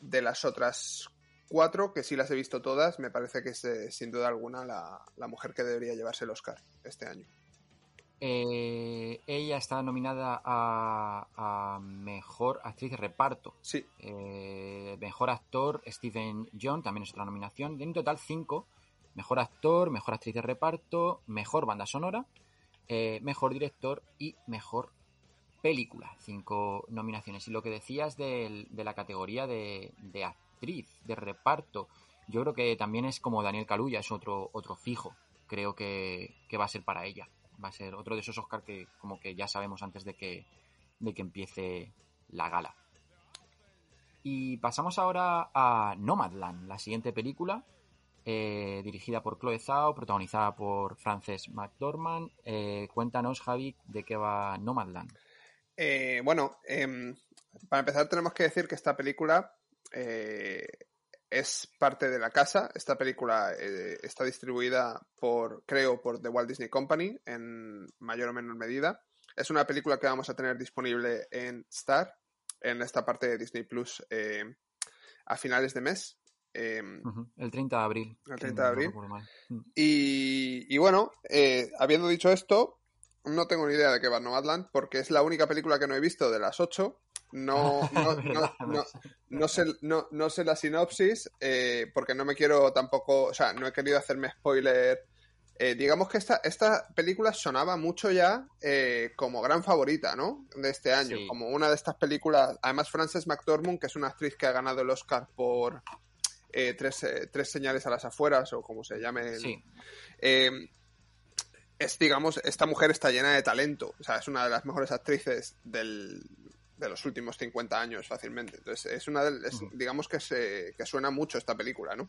de las otras cuatro, que sí las he visto todas, me parece que es eh, sin duda alguna la, la mujer que debería llevarse el Oscar este año. Eh, ella está nominada a, a Mejor Actriz de Reparto. Sí, Eh, mejor actor, Stephen John, también es otra nominación. En total cinco. Mejor actor, mejor actriz de reparto, mejor banda sonora, eh, mejor director y mejor película. Cinco nominaciones. Y lo que decías de, la categoría de, de actriz, de reparto, yo creo que también es como Daniel Kaluuya, es otro, otro fijo. Creo que, que va a ser para ella. Va a ser otro de esos Oscar que como que ya sabemos antes de que, de que empiece la gala. Y pasamos ahora a Nomadland, la siguiente película, eh, dirigida por Chloe Zhao, protagonizada por Frances McDormand. Eh, cuéntanos, Javi, de qué va Nomadland. Eh, bueno, em, para empezar tenemos que decir que esta película es parte de la casa. Esta película eh, está distribuida por, creo, por The Walt Disney Company en mayor o menor medida. Es una película que vamos a tener disponible en Star, en esta parte de Disney Plus, eh, a finales de mes. Ujú, El 30 de abril. El si 30 de abril. Mm. Y, y bueno, eh, habiendo dicho esto, no tengo ni idea de qué va Nomadland, porque es la única película que no he visto de las ocho. No, no, no, no, no sé, no, no sé la sinopsis, eh, porque no me quiero tampoco, o sea, no he querido hacerme spoiler. Eh, digamos que esta, esta película sonaba mucho ya eh, como gran favorita, ¿no? De este año, Sí. como una de estas películas. Además, Frances McDormand, que es una actriz que ha ganado el Oscar por eh, tres, eh, tres señales a las afueras, o como se llame. el- Sí, es, digamos, esta mujer está llena de talento. O sea, es una de las mejores actrices del, de los últimos 50 años fácilmente. Entonces, es una de, es- digamos que se que suena mucho esta película, ¿no?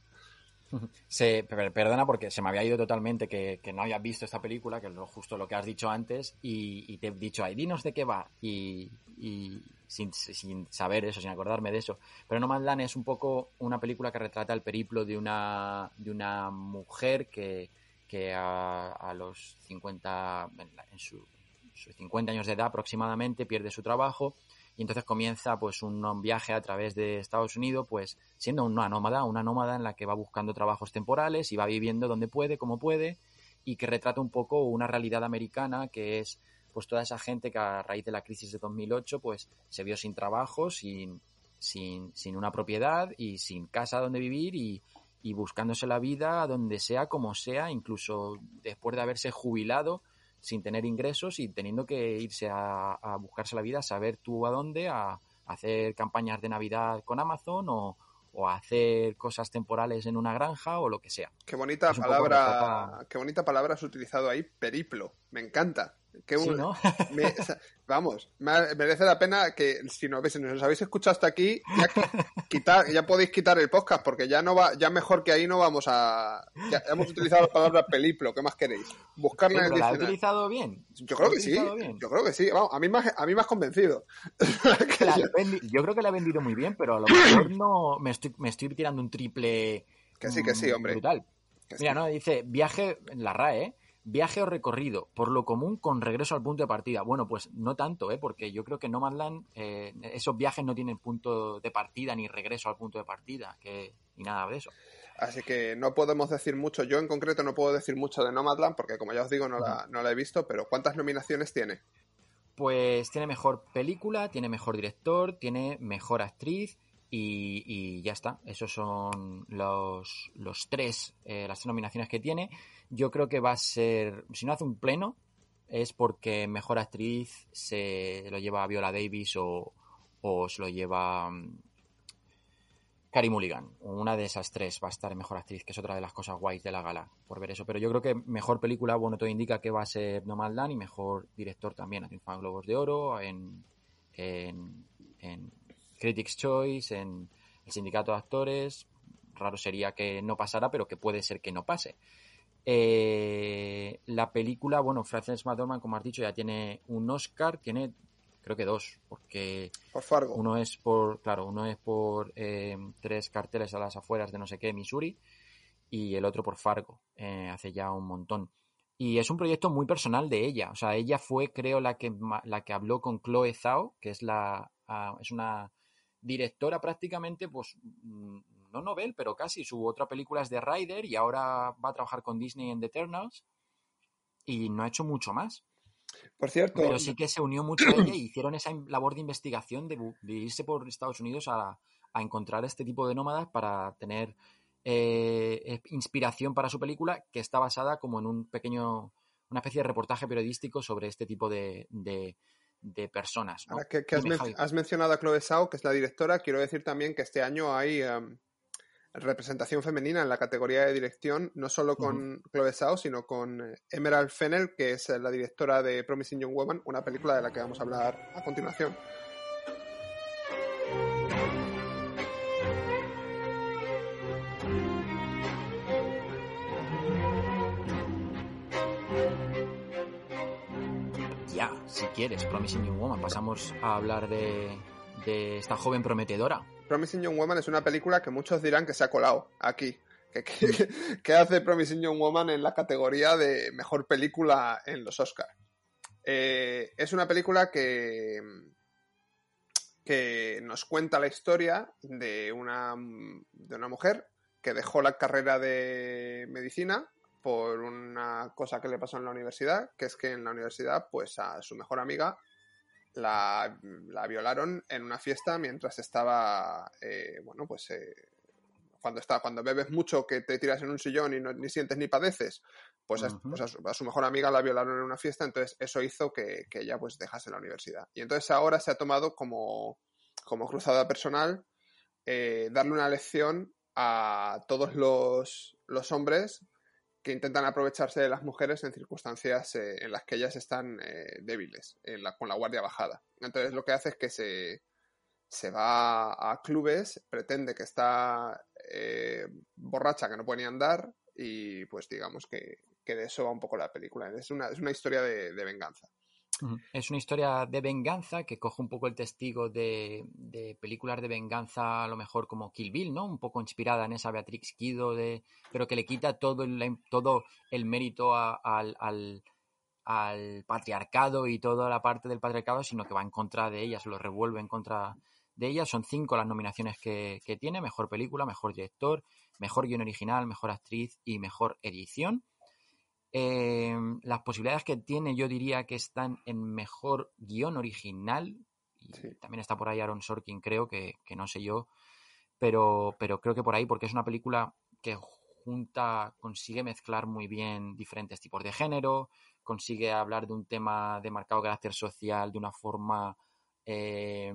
Se, per- perdona porque se me había ido totalmente que, que no habías visto esta película, que es lo, justo lo que has dicho antes, y, y te he dicho, ay, dinos de qué va, y, y sin, sin saber eso, sin acordarme de eso. Pero No Man's Land es un poco una película que retrata el periplo de una, de una mujer que, que a, a los 50, en, la- en su- sus 50 años de edad aproximadamente, pierde su trabajo y entonces comienza pues un, viaje a través de Estados Unidos, pues siendo una nómada, una nómada en la que va buscando trabajos temporales y va viviendo donde puede, como puede, y que retrata un poco una realidad americana que es pues toda esa gente que a raíz de la crisis de 2008 pues se vio sin trabajo, sin, sin, sin una propiedad y sin casa donde vivir y, y buscándose la vida donde sea, como sea, incluso después de haberse jubilado sin tener ingresos y teniendo que irse a, a buscarse la vida, a saber tú a dónde, a, hacer campañas de Navidad con Amazon o, o a hacer cosas temporales en una granja o lo que sea. Qué bonita palabra, qué bonita palabra has utilizado ahí, periplo. Me encanta. Qué Sí, un- ¿no? me- o sea, vamos, me- merece la pena que si nos, si nos habéis escuchado hasta aquí, ya, qui- quitar, ya podéis quitar el podcast, porque ya no va, ya mejor que ahí no vamos a. Ya hemos utilizado la palabra peliplo, ¿qué más queréis? Buscarla en el ¿La he utilizado bien? Yo creo ¿La he que sí, bien? yo creo que sí. Vamos, a mí me has, a mí me has convencido. Yo- creo que la he vendido muy bien, pero a lo mejor no me estoy, me estoy tirando un triple Que sí, que sí, mm, hombre. brutal. que sí. Mira, no, dice viaje, en la RAE, ¿eh? Viaje o recorrido, por lo común con regreso al punto de partida. Bueno, pues no tanto, ¿eh? Porque yo creo que No Land, eh, esos viajes no tienen punto de partida ni regreso al punto de partida, que ni nada de eso. Así que no podemos decir mucho. Yo en concreto no puedo decir mucho de Nomadland, porque como ya os digo, no la, no la he visto, pero ¿cuántas nominaciones tiene? Pues tiene mejor película, tiene mejor director, tiene mejor actriz y, y ya está. Esos son los, los tres, eh, las tres nominaciones que tiene. Yo creo que va a ser, si no hace un pleno, es porque mejor actriz se lo lleva Viola Davis o, o se lo lleva mm, Carey Mulligan. Una de esas tres va a estar en mejor actriz, que es otra de las cosas guays de la gala, por ver eso. Pero yo creo que mejor película, bueno, todo indica que va a ser Nomadland y mejor director también. Ha triunfado Globos de Oro, en, en, en Critics' Choice, en el Sindicato de Actores. Raro sería que no pasara, pero que puede ser que no pase. Eh, la película, bueno, Frances McDormand, como has dicho, ya tiene un Oscar, tiene creo que dos, porque Por Fargo. uno es por, claro, uno es por eh, tres carteles a las afueras de no sé qué, Missouri, y el otro por Fargo, eh, hace ya un montón. Y es un proyecto muy personal de ella. O sea, ella fue, creo, la que, la que habló con Chloe Zhao, que es la ah, es una directora prácticamente, pues, mm, no novel, pero casi. Su otra película es de Rider y ahora va a trabajar con Disney en The Eternals. Y no ha hecho mucho más. Por cierto, Pero sí que se unió mucho a ella y hicieron esa labor de investigación de, irse por Estados Unidos a, a encontrar este tipo de nómadas para tener eh, inspiración para su película que está basada como en un pequeño, una especie de reportaje periodístico sobre este tipo de, de, de personas. ¿no? ahora que, que has, men- Javi. has mencionado a Chloe Zhao, que es la directora, quiero decir también que este año hay em, representación femenina en la categoría de dirección, no solo con Chloe Zhao, sino con eh, Emerald Fennell, que es la directora de Promising Young Woman, una película de la que vamos a hablar a continuación. Si quieres, Promising Young Woman. Pasamos a hablar de, de esta joven prometedora. Promising Young Woman es una película que muchos dirán que se ha colado aquí. ¿Qué, qué hace Promising Young Woman en la categoría de mejor película en los Oscars? Eh, es una película que, que nos cuenta la historia de una, de una mujer que dejó la carrera de medicina por una cosa que le pasó en la universidad, que es que en la universidad, pues a su mejor amiga la, la violaron en una fiesta mientras estaba, eh, bueno, pues eh, cuando está, cuando bebes mucho que te tiras en un sillón y no, ni sientes ni padeces, pues, a, pues a, su, a su mejor amiga la violaron en una fiesta, entonces eso hizo que, que ella pues dejase la universidad. Y entonces ahora se ha tomado como, como cruzada personal eh, darle una lección a todos los, los hombres que intentan aprovecharse de las mujeres en circunstancias eh, en las que ellas están eh, débiles, en la- con la guardia bajada. Entonces lo que hace es que se, se va a clubes, pretende que está eh, borracha, que no puede ni andar, y pues digamos que, que de eso va un poco la película. Es una, es una historia de, de venganza. Es una historia de venganza que coge un poco el testigo de, películas de venganza, a lo mejor como Kill Bill, ¿no? Un poco inspirada en esa Beatrix Kido, de, pero que le quita todo el, todo el mérito a- al patriarcado y toda la parte del patriarcado, sino que va en contra de ellas, lo revuelve en contra de ellas. Son cinco las nominaciones que, que tiene: mejor película, mejor director, mejor guion original, mejor actriz y mejor edición. Eh, las posibilidades que tiene, yo diría que están en mejor guion original. Y Sí. también está por ahí Aaron Sorkin, creo, que, que no sé yo. Pero, pero creo que por ahí, porque es una película que junta, consigue mezclar muy bien diferentes tipos de género, consigue hablar de un tema de marcado carácter social de una forma, eh,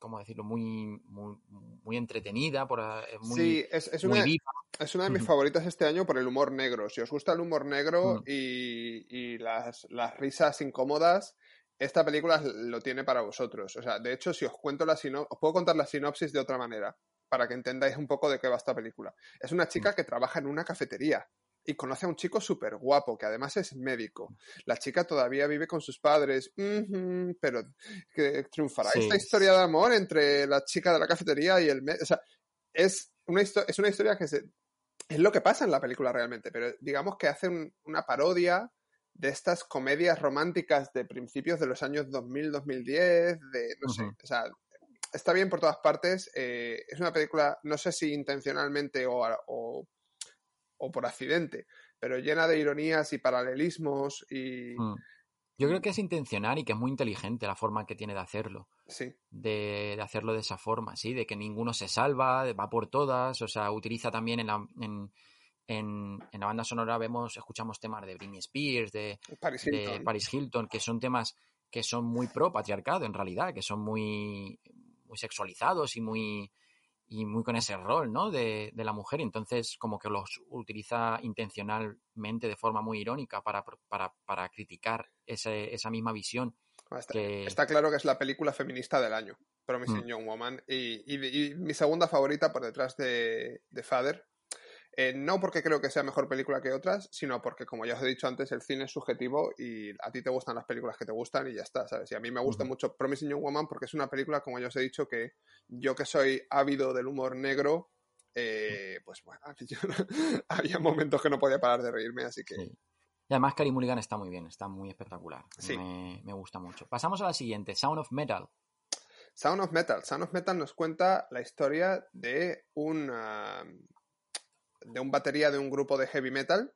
¿cómo decirlo?, muy, muy, muy entretenida, por, eh, muy, sí, es, es muy una, viva. Es una de mis favoritas este año por el humor negro. Si os gusta el humor negro Mm. y, y las, las risas incómodas, esta película lo tiene para vosotros. O sea, de hecho, si os cuento la sinopsis, os puedo contar la sinopsis de otra manera, para que entendáis un poco de qué va esta película. Es una chica que trabaja en una cafetería y conoce a un chico súper guapo, que además es médico. La chica todavía vive con sus padres, pero que triunfará Sí. esta historia de amor entre la chica de la cafetería y el médico. O sea, es una, es una historia que se, es lo que pasa en la película realmente, pero digamos que hace un- una parodia de estas comedias románticas de principios de los años 2000-2010, de, no sé, o sea, está bien por todas partes, eh, es una película, no sé si intencionalmente o, o, o por accidente, pero llena de ironías y paralelismos y... Mm. Yo creo que es intencional y que es muy inteligente la forma que tiene de hacerlo. Sí, de, de hacerlo de esa forma, ¿sí? De que ninguno se salva, de- va por todas, o sea, utiliza también en la, en, en, en la banda sonora vemos, escuchamos temas de Britney Spears, de, Paris de Hilton. Paris Hilton, que son temas que son muy pro patriarcado en realidad, que son muy, muy sexualizados y muy y muy con ese rol, ¿no? De, de la mujer, entonces como que los utiliza intencionalmente de forma muy irónica para, para, para criticar ese- esa misma visión Está, que... está claro que es la película feminista del año, Promising Mm. Young Woman. Y, y- y mi segunda favorita por detrás de, de Father. Eh, no porque creo que sea mejor película que otras, sino porque, como ya os he dicho antes, el cine es subjetivo y a ti te gustan las películas que te gustan y ya está, ¿sabes? Y a mí me gusta mucho Promising Young Woman porque es una película, como ya os he dicho, que yo que soy ávido del humor negro, eh, pues bueno, yo había momentos que no podía parar de reírme, así que... Sí. Y además Cary Mulligan está muy bien, está muy espectacular. Sí. Me, me gusta mucho. Pasamos a la siguiente, Sound of Metal. Sound of Metal. Sound of Metal nos cuenta la historia de un, ah, de un batería de un grupo de heavy metal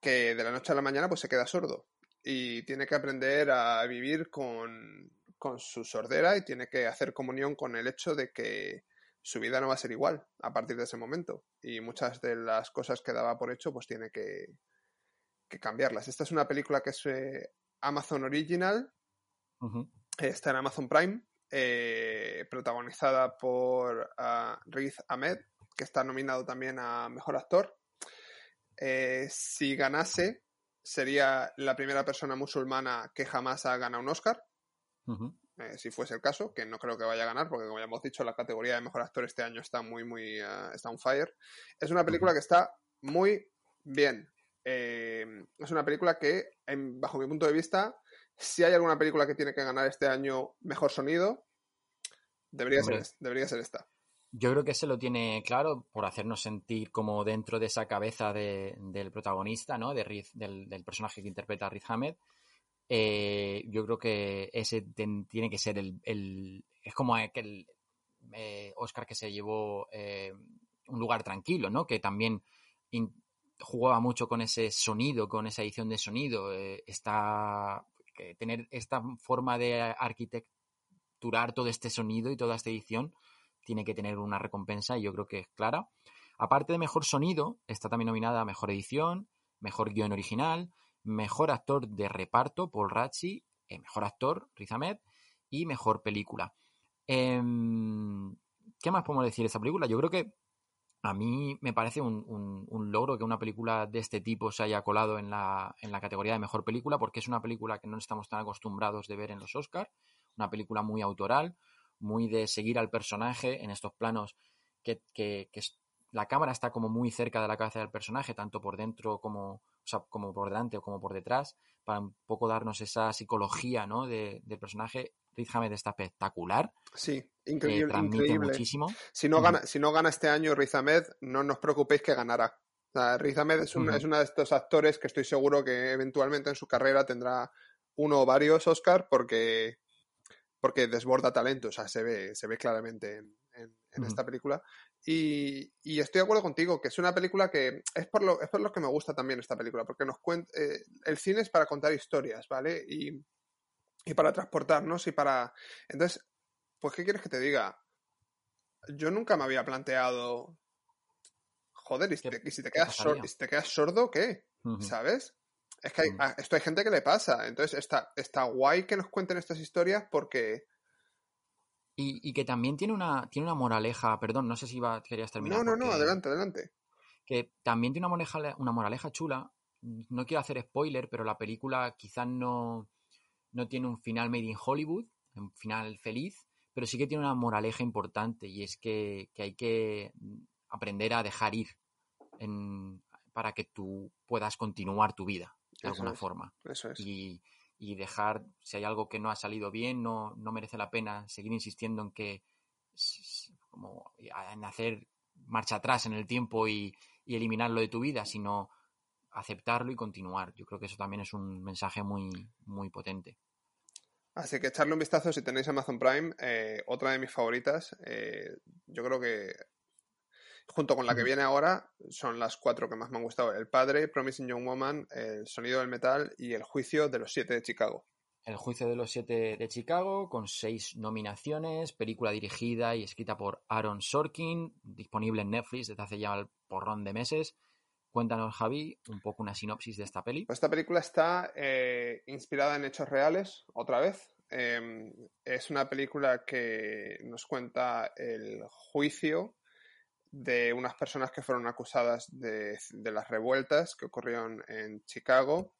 que de la noche a la mañana pues se queda sordo y tiene que aprender a vivir con, con su sordera y tiene que hacer comunión con el hecho de que su vida no va a ser igual a partir de ese momento y muchas de las cosas que daba por hecho pues tiene que, que cambiarlas. Esta es una película que es eh, Amazon Original. Está en Amazon Prime, eh, protagonizada por ah, Riz Ahmed, que está nominado también a Mejor Actor. Eh, si ganase, sería la primera persona musulmana que jamás ha ganado un Oscar, eh, si fuese el caso, que no creo que vaya a ganar, porque como ya hemos dicho, la categoría de Mejor Actor este año está muy, muy, ah, está on fire. Es una película que está muy bien. Eh, es una película que, en- bajo mi punto de vista, si hay alguna película que tiene que ganar este año mejor sonido, debería, ser, Hombre. debería ser esta. Yo creo que se lo tiene claro por hacernos sentir como dentro de esa cabeza de- del protagonista, ¿no? De Riz- del, personaje que interpreta Riz Ahmed. Eh, yo creo que ese tiene que ser el, el- Es como aquel eh, Oscar que se llevó eh, un lugar tranquilo, ¿no? Que también jugaba mucho con ese sonido, con esa edición de sonido. que tener esta forma de arquitecturar todo este sonido y toda esta edición tiene que tener una recompensa y yo creo que es clara. Aparte de mejor sonido, está también nominada a mejor edición, mejor guion original, mejor actor de reparto, Paul Ratchi, eh, mejor actor, Riz Ahmed, y mejor película. Em, ¿Qué más podemos decir de esta película? Yo creo que a mí me parece un, logro que una película de este tipo se haya colado en la, en la categoría de mejor película, porque es una película que no estamos tan acostumbrados de ver en los Oscars, una película muy autoral, muy de seguir al personaje en estos planos que, que- que es- la cámara está como muy cerca de la cabeza del personaje, tanto por dentro como, o sea, como por delante o como por detrás, para un poco darnos esa psicología ¿no? de- del personaje. Riz Ahmed está espectacular, Sí, eh, increíble, increíble. muchísimo. Si no, Ujú. gana, si no gana este año Riz Ahmed, no nos preocupéis que ganará. O sea, Riz Ahmed es, un- es uno de estos actores que estoy seguro que eventualmente en su carrera tendrá uno o varios Oscar porque, porque desborda talento. O sea, se ve, se ve claramente en, en- en Ujú. esta película. Y, y estoy de acuerdo contigo, que es una película que es por lo, es por lo que me gusta también esta película, porque nos cuenta, el cine es para contar historias, ¿vale? Y, y para transportarnos y para... Entonces, pues, ¿qué quieres que te diga? Yo nunca me había planteado. Joder, ¿y si ¿Qué- te, y si te quedas, sor- pasaría? y si te quedas sordo, qué? ¿Sabes? Es que hay, Mm. a esto hay gente que le pasa. Entonces está, está guay que nos cuenten estas historias porque. Y, y que también tiene una, tiene una moraleja, perdón, no sé si iba, querías terminar. No, no, no, adelante, adelante. Que también tiene una moraleja, una moraleja chula. No quiero hacer spoiler, pero la película quizás no, no tiene un final made in Hollywood, un final feliz, pero sí que tiene una moraleja importante y es que, que hay que aprender a dejar ir en- para que tú puedas continuar tu vida de Eso alguna es. forma. Eso es. y, y dejar, si hay algo que no ha salido bien, no, no merece la pena seguir insistiendo en que, como, en hacer marcha atrás en el tiempo y, y eliminarlo de tu vida, sino aceptarlo y continuar. Yo creo que eso también es un mensaje muy, muy potente. Así que echarle un vistazo si tenéis Amazon Prime. eh, otra de mis favoritas. eh, yo creo que junto con la que viene ahora son las cuatro que más me han gustado. El padre, Promising Young Woman, El sonido del metal y El juicio de los siete de Chicago. El juicio de los siete de Chicago, con seis nominaciones, película dirigida y escrita por Aaron Sorkin, disponible en Netflix desde hace ya el porrón de meses. Cuéntanos, Javi, un poco una sinopsis de esta peli. Esta película está eh, inspirada en hechos reales, otra vez. Eh, es una película que nos cuenta el juicio de unas personas que fueron acusadas de, de las revueltas que ocurrieron en Chicago.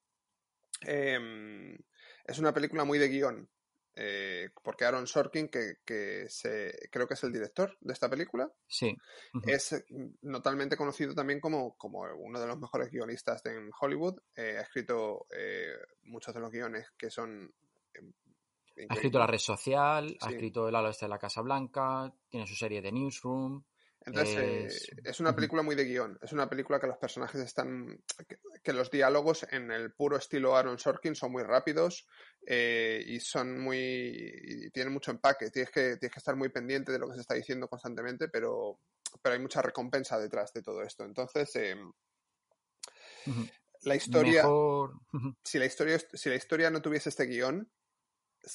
Eh, es una película muy de guion, eh, porque Aaron Sorkin, que, que se, creo que es el director de esta película, Sí. Es notablemente conocido también como, como uno de los mejores guionistas en Hollywood. Eh, ha escrito eh, muchos de los guiones que son... eh, Ha escrito La. Red Social, ha escrito El halo este de la Casa Blanca, tiene su serie de Newsroom. Entonces, eh, es- es una película muy de guion. Es una película que los personajes están. que, que los diálogos en el puro estilo Aaron Sorkin son muy rápidos eh, y son muy. y tienen mucho empaque. Tienes que, tienes que estar muy pendiente de lo que se está diciendo constantemente, pero, pero hay mucha recompensa detrás de todo esto. Entonces, eh, la historia. Mejor. Si la historia, si la historia no tuviese este guion,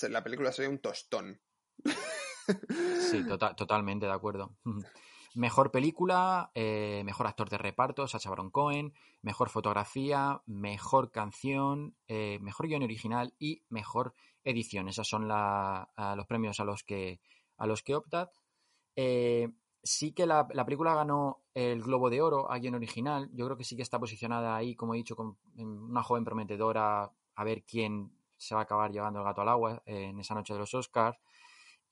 la película sería un tostón. Sí, tota- totalmente de acuerdo. Mejor película, eh, mejor actor de reparto, Sacha Baron Cohen, mejor fotografía, mejor canción, eh, mejor guion original y mejor edición. Esos son la- los premios a los que, a los que opta. Eh, sí que la, la película ganó el Globo de Oro a guion original. Yo creo que sí que está posicionada ahí, como he dicho, con una joven prometedora a ver quién se va a acabar llevando el gato al agua eh, en esa noche de los Oscars.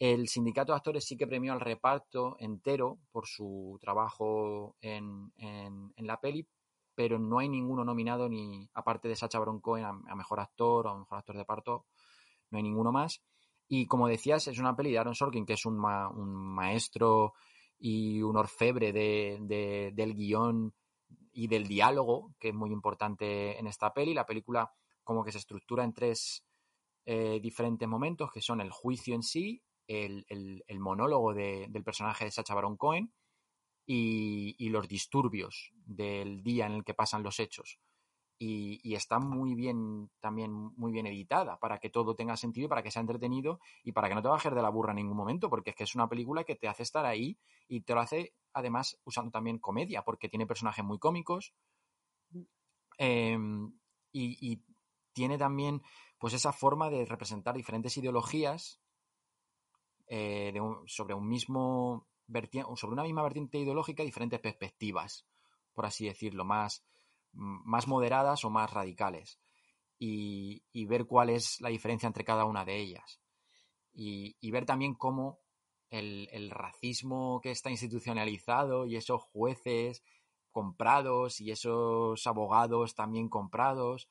El sindicato de actores sí que premió al reparto entero por su trabajo en, en- la peli, pero no hay ninguno nominado ni, aparte de Sacha Baron a, mejor actor o a mejor actor de reparto, no hay ninguno más. Y como decías, es una peli de Aaron Sorkin, que es un, ma- un maestro y un orfebre de- del guion y del diálogo, que es muy importante en esta peli. La película como que se estructura en tres eh, diferentes momentos, que son el juicio en sí, el, el- monólogo de- del personaje de Sacha Baron Cohen y, los disturbios del día en el que pasan los hechos. Y, está muy bien, también muy bien editada para que todo tenga sentido y para que sea entretenido y para que no te bajes de la burra en ningún momento, porque es que es una película que te hace estar ahí y te lo hace además usando también comedia, porque tiene personajes muy cómicos eh, y, y tiene también pues esa forma de representar diferentes ideologías eh, sobre un mismo sobre una misma vertiente ideológica diferentes perspectivas, por así decirlo, más, más moderadas o más radicales. Y, ver cuál es la diferencia entre cada una de ellas. Y, y ver también cómo el, el racismo que está institucionalizado y esos jueces comprados y esos abogados también comprados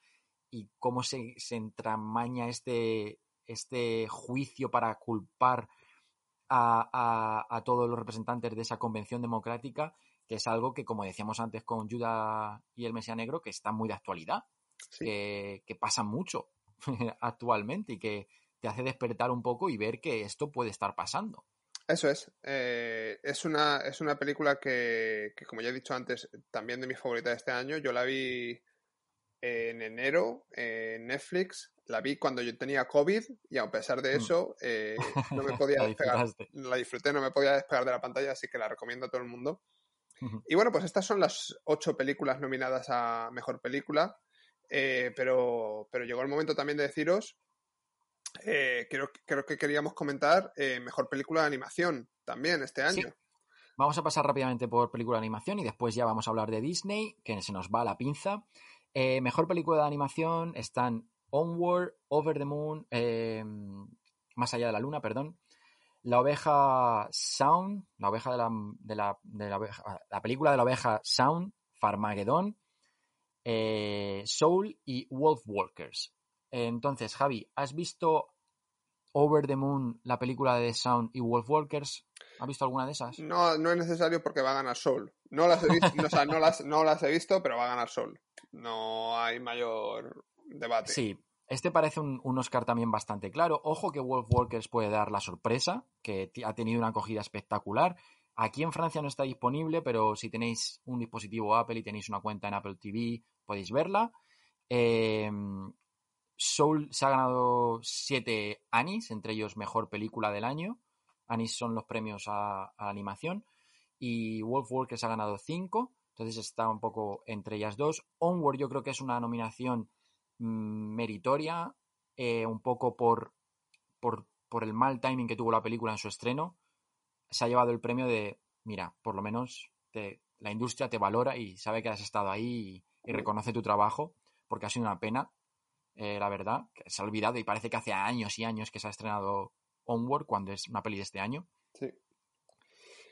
y cómo se, se entramaña este, este juicio para culpar a, a- a todos los representantes de esa convención democrática, que es algo que, como decíamos antes con Judas y el Mesías Negro, que está muy de actualidad, Sí. que, que pasa mucho actualmente y que te hace despertar un poco y ver que esto puede estar pasando. Eso es. Eh, es, una, es una película que, que, como ya he dicho antes, también de mis favoritas de este año. Yo la vi en enero en Netflix. La vi cuando yo tenía COVID y a pesar de Mm. eso eh, no me podía La despegar. La disfruté, no me podía despegar de la pantalla, así que la recomiendo a todo el mundo. Y bueno, pues estas son las ocho películas nominadas a Mejor Película. eh, pero, pero llegó el momento también de deciros, eh, creo, creo que queríamos comentar Mejor Película de Animación también este Sí. año. Vamos a pasar rápidamente por película de animación y después ya vamos a hablar de Disney, que se nos va la pinza. Mejor película de animación están Onward, Over the Moon, eh, Más allá de la luna, perdón. La oveja Sound, la oveja de la, de la, de la película de la oveja Sound, Farmageddon, eh, Soul y Wolf Walkers. Entonces, Javi, ¿has visto Over the Moon, la película de Sound y Wolf Walkers? ¿Has visto alguna de esas? No, no es necesario porque va a ganar Sol. No las he visto, no, las, no las he visto, pero va a ganar Sol. No hay mayor Sí, este parece un, Oscar también bastante claro. Ojo que Wolf Walkers puede dar la sorpresa, que ha tenido una acogida espectacular. Aquí en Francia no está disponible, pero si tenéis un dispositivo Apple y tenéis una cuenta en Apple TV, podéis verla. Eh, Soul se ha ganado siete Annies, entre ellos Mejor Película del Año. Annies son los premios a, a animación. Y Wolf Walkers ha ganado cinco, entonces está un poco entre ellas dos. Onward yo creo que es una nominación meritoria, eh, un poco por, por, por el mal timing que tuvo la película en su estreno. Se ha llevado el premio de, mira, por lo menos te- la industria te valora y sabe que has estado ahí y, y reconoce tu trabajo, porque ha sido una pena, eh, la verdad, que se ha olvidado y parece que hace años y años que se ha estrenado Onward cuando es una peli de este año. Sí.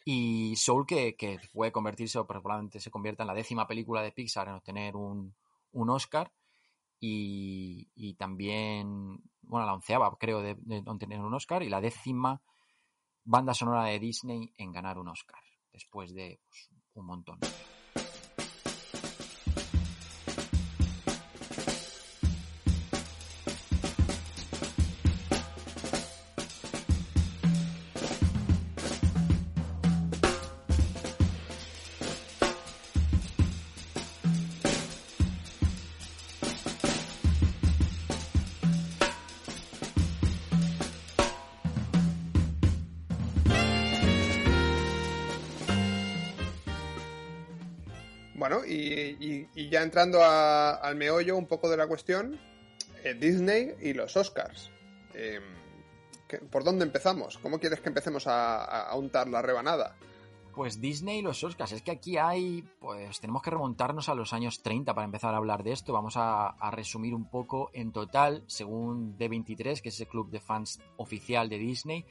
Y Soul, que, que puede convertirse, o probablemente se convierta en la décima película de Pixar en obtener un, un Oscar. Y, también, bueno, la onceava, creo, de, de obtener un Oscar. Y la décima banda sonora de Disney en ganar un Oscar. Después de pues, un montón. Y- ya entrando a- al meollo un poco de la cuestión, eh, Disney y los Oscars. Eh, ¿qué- ¿Por dónde empezamos? ¿Cómo quieres que empecemos a, a- a untar la rebanada? Pues Disney y los Oscars. Es que aquí hay, pues tenemos que remontarnos a los años 30 para empezar a hablar de esto. Vamos a, a resumir un poco. En total, según D23, que es el club de fans oficial de Disney,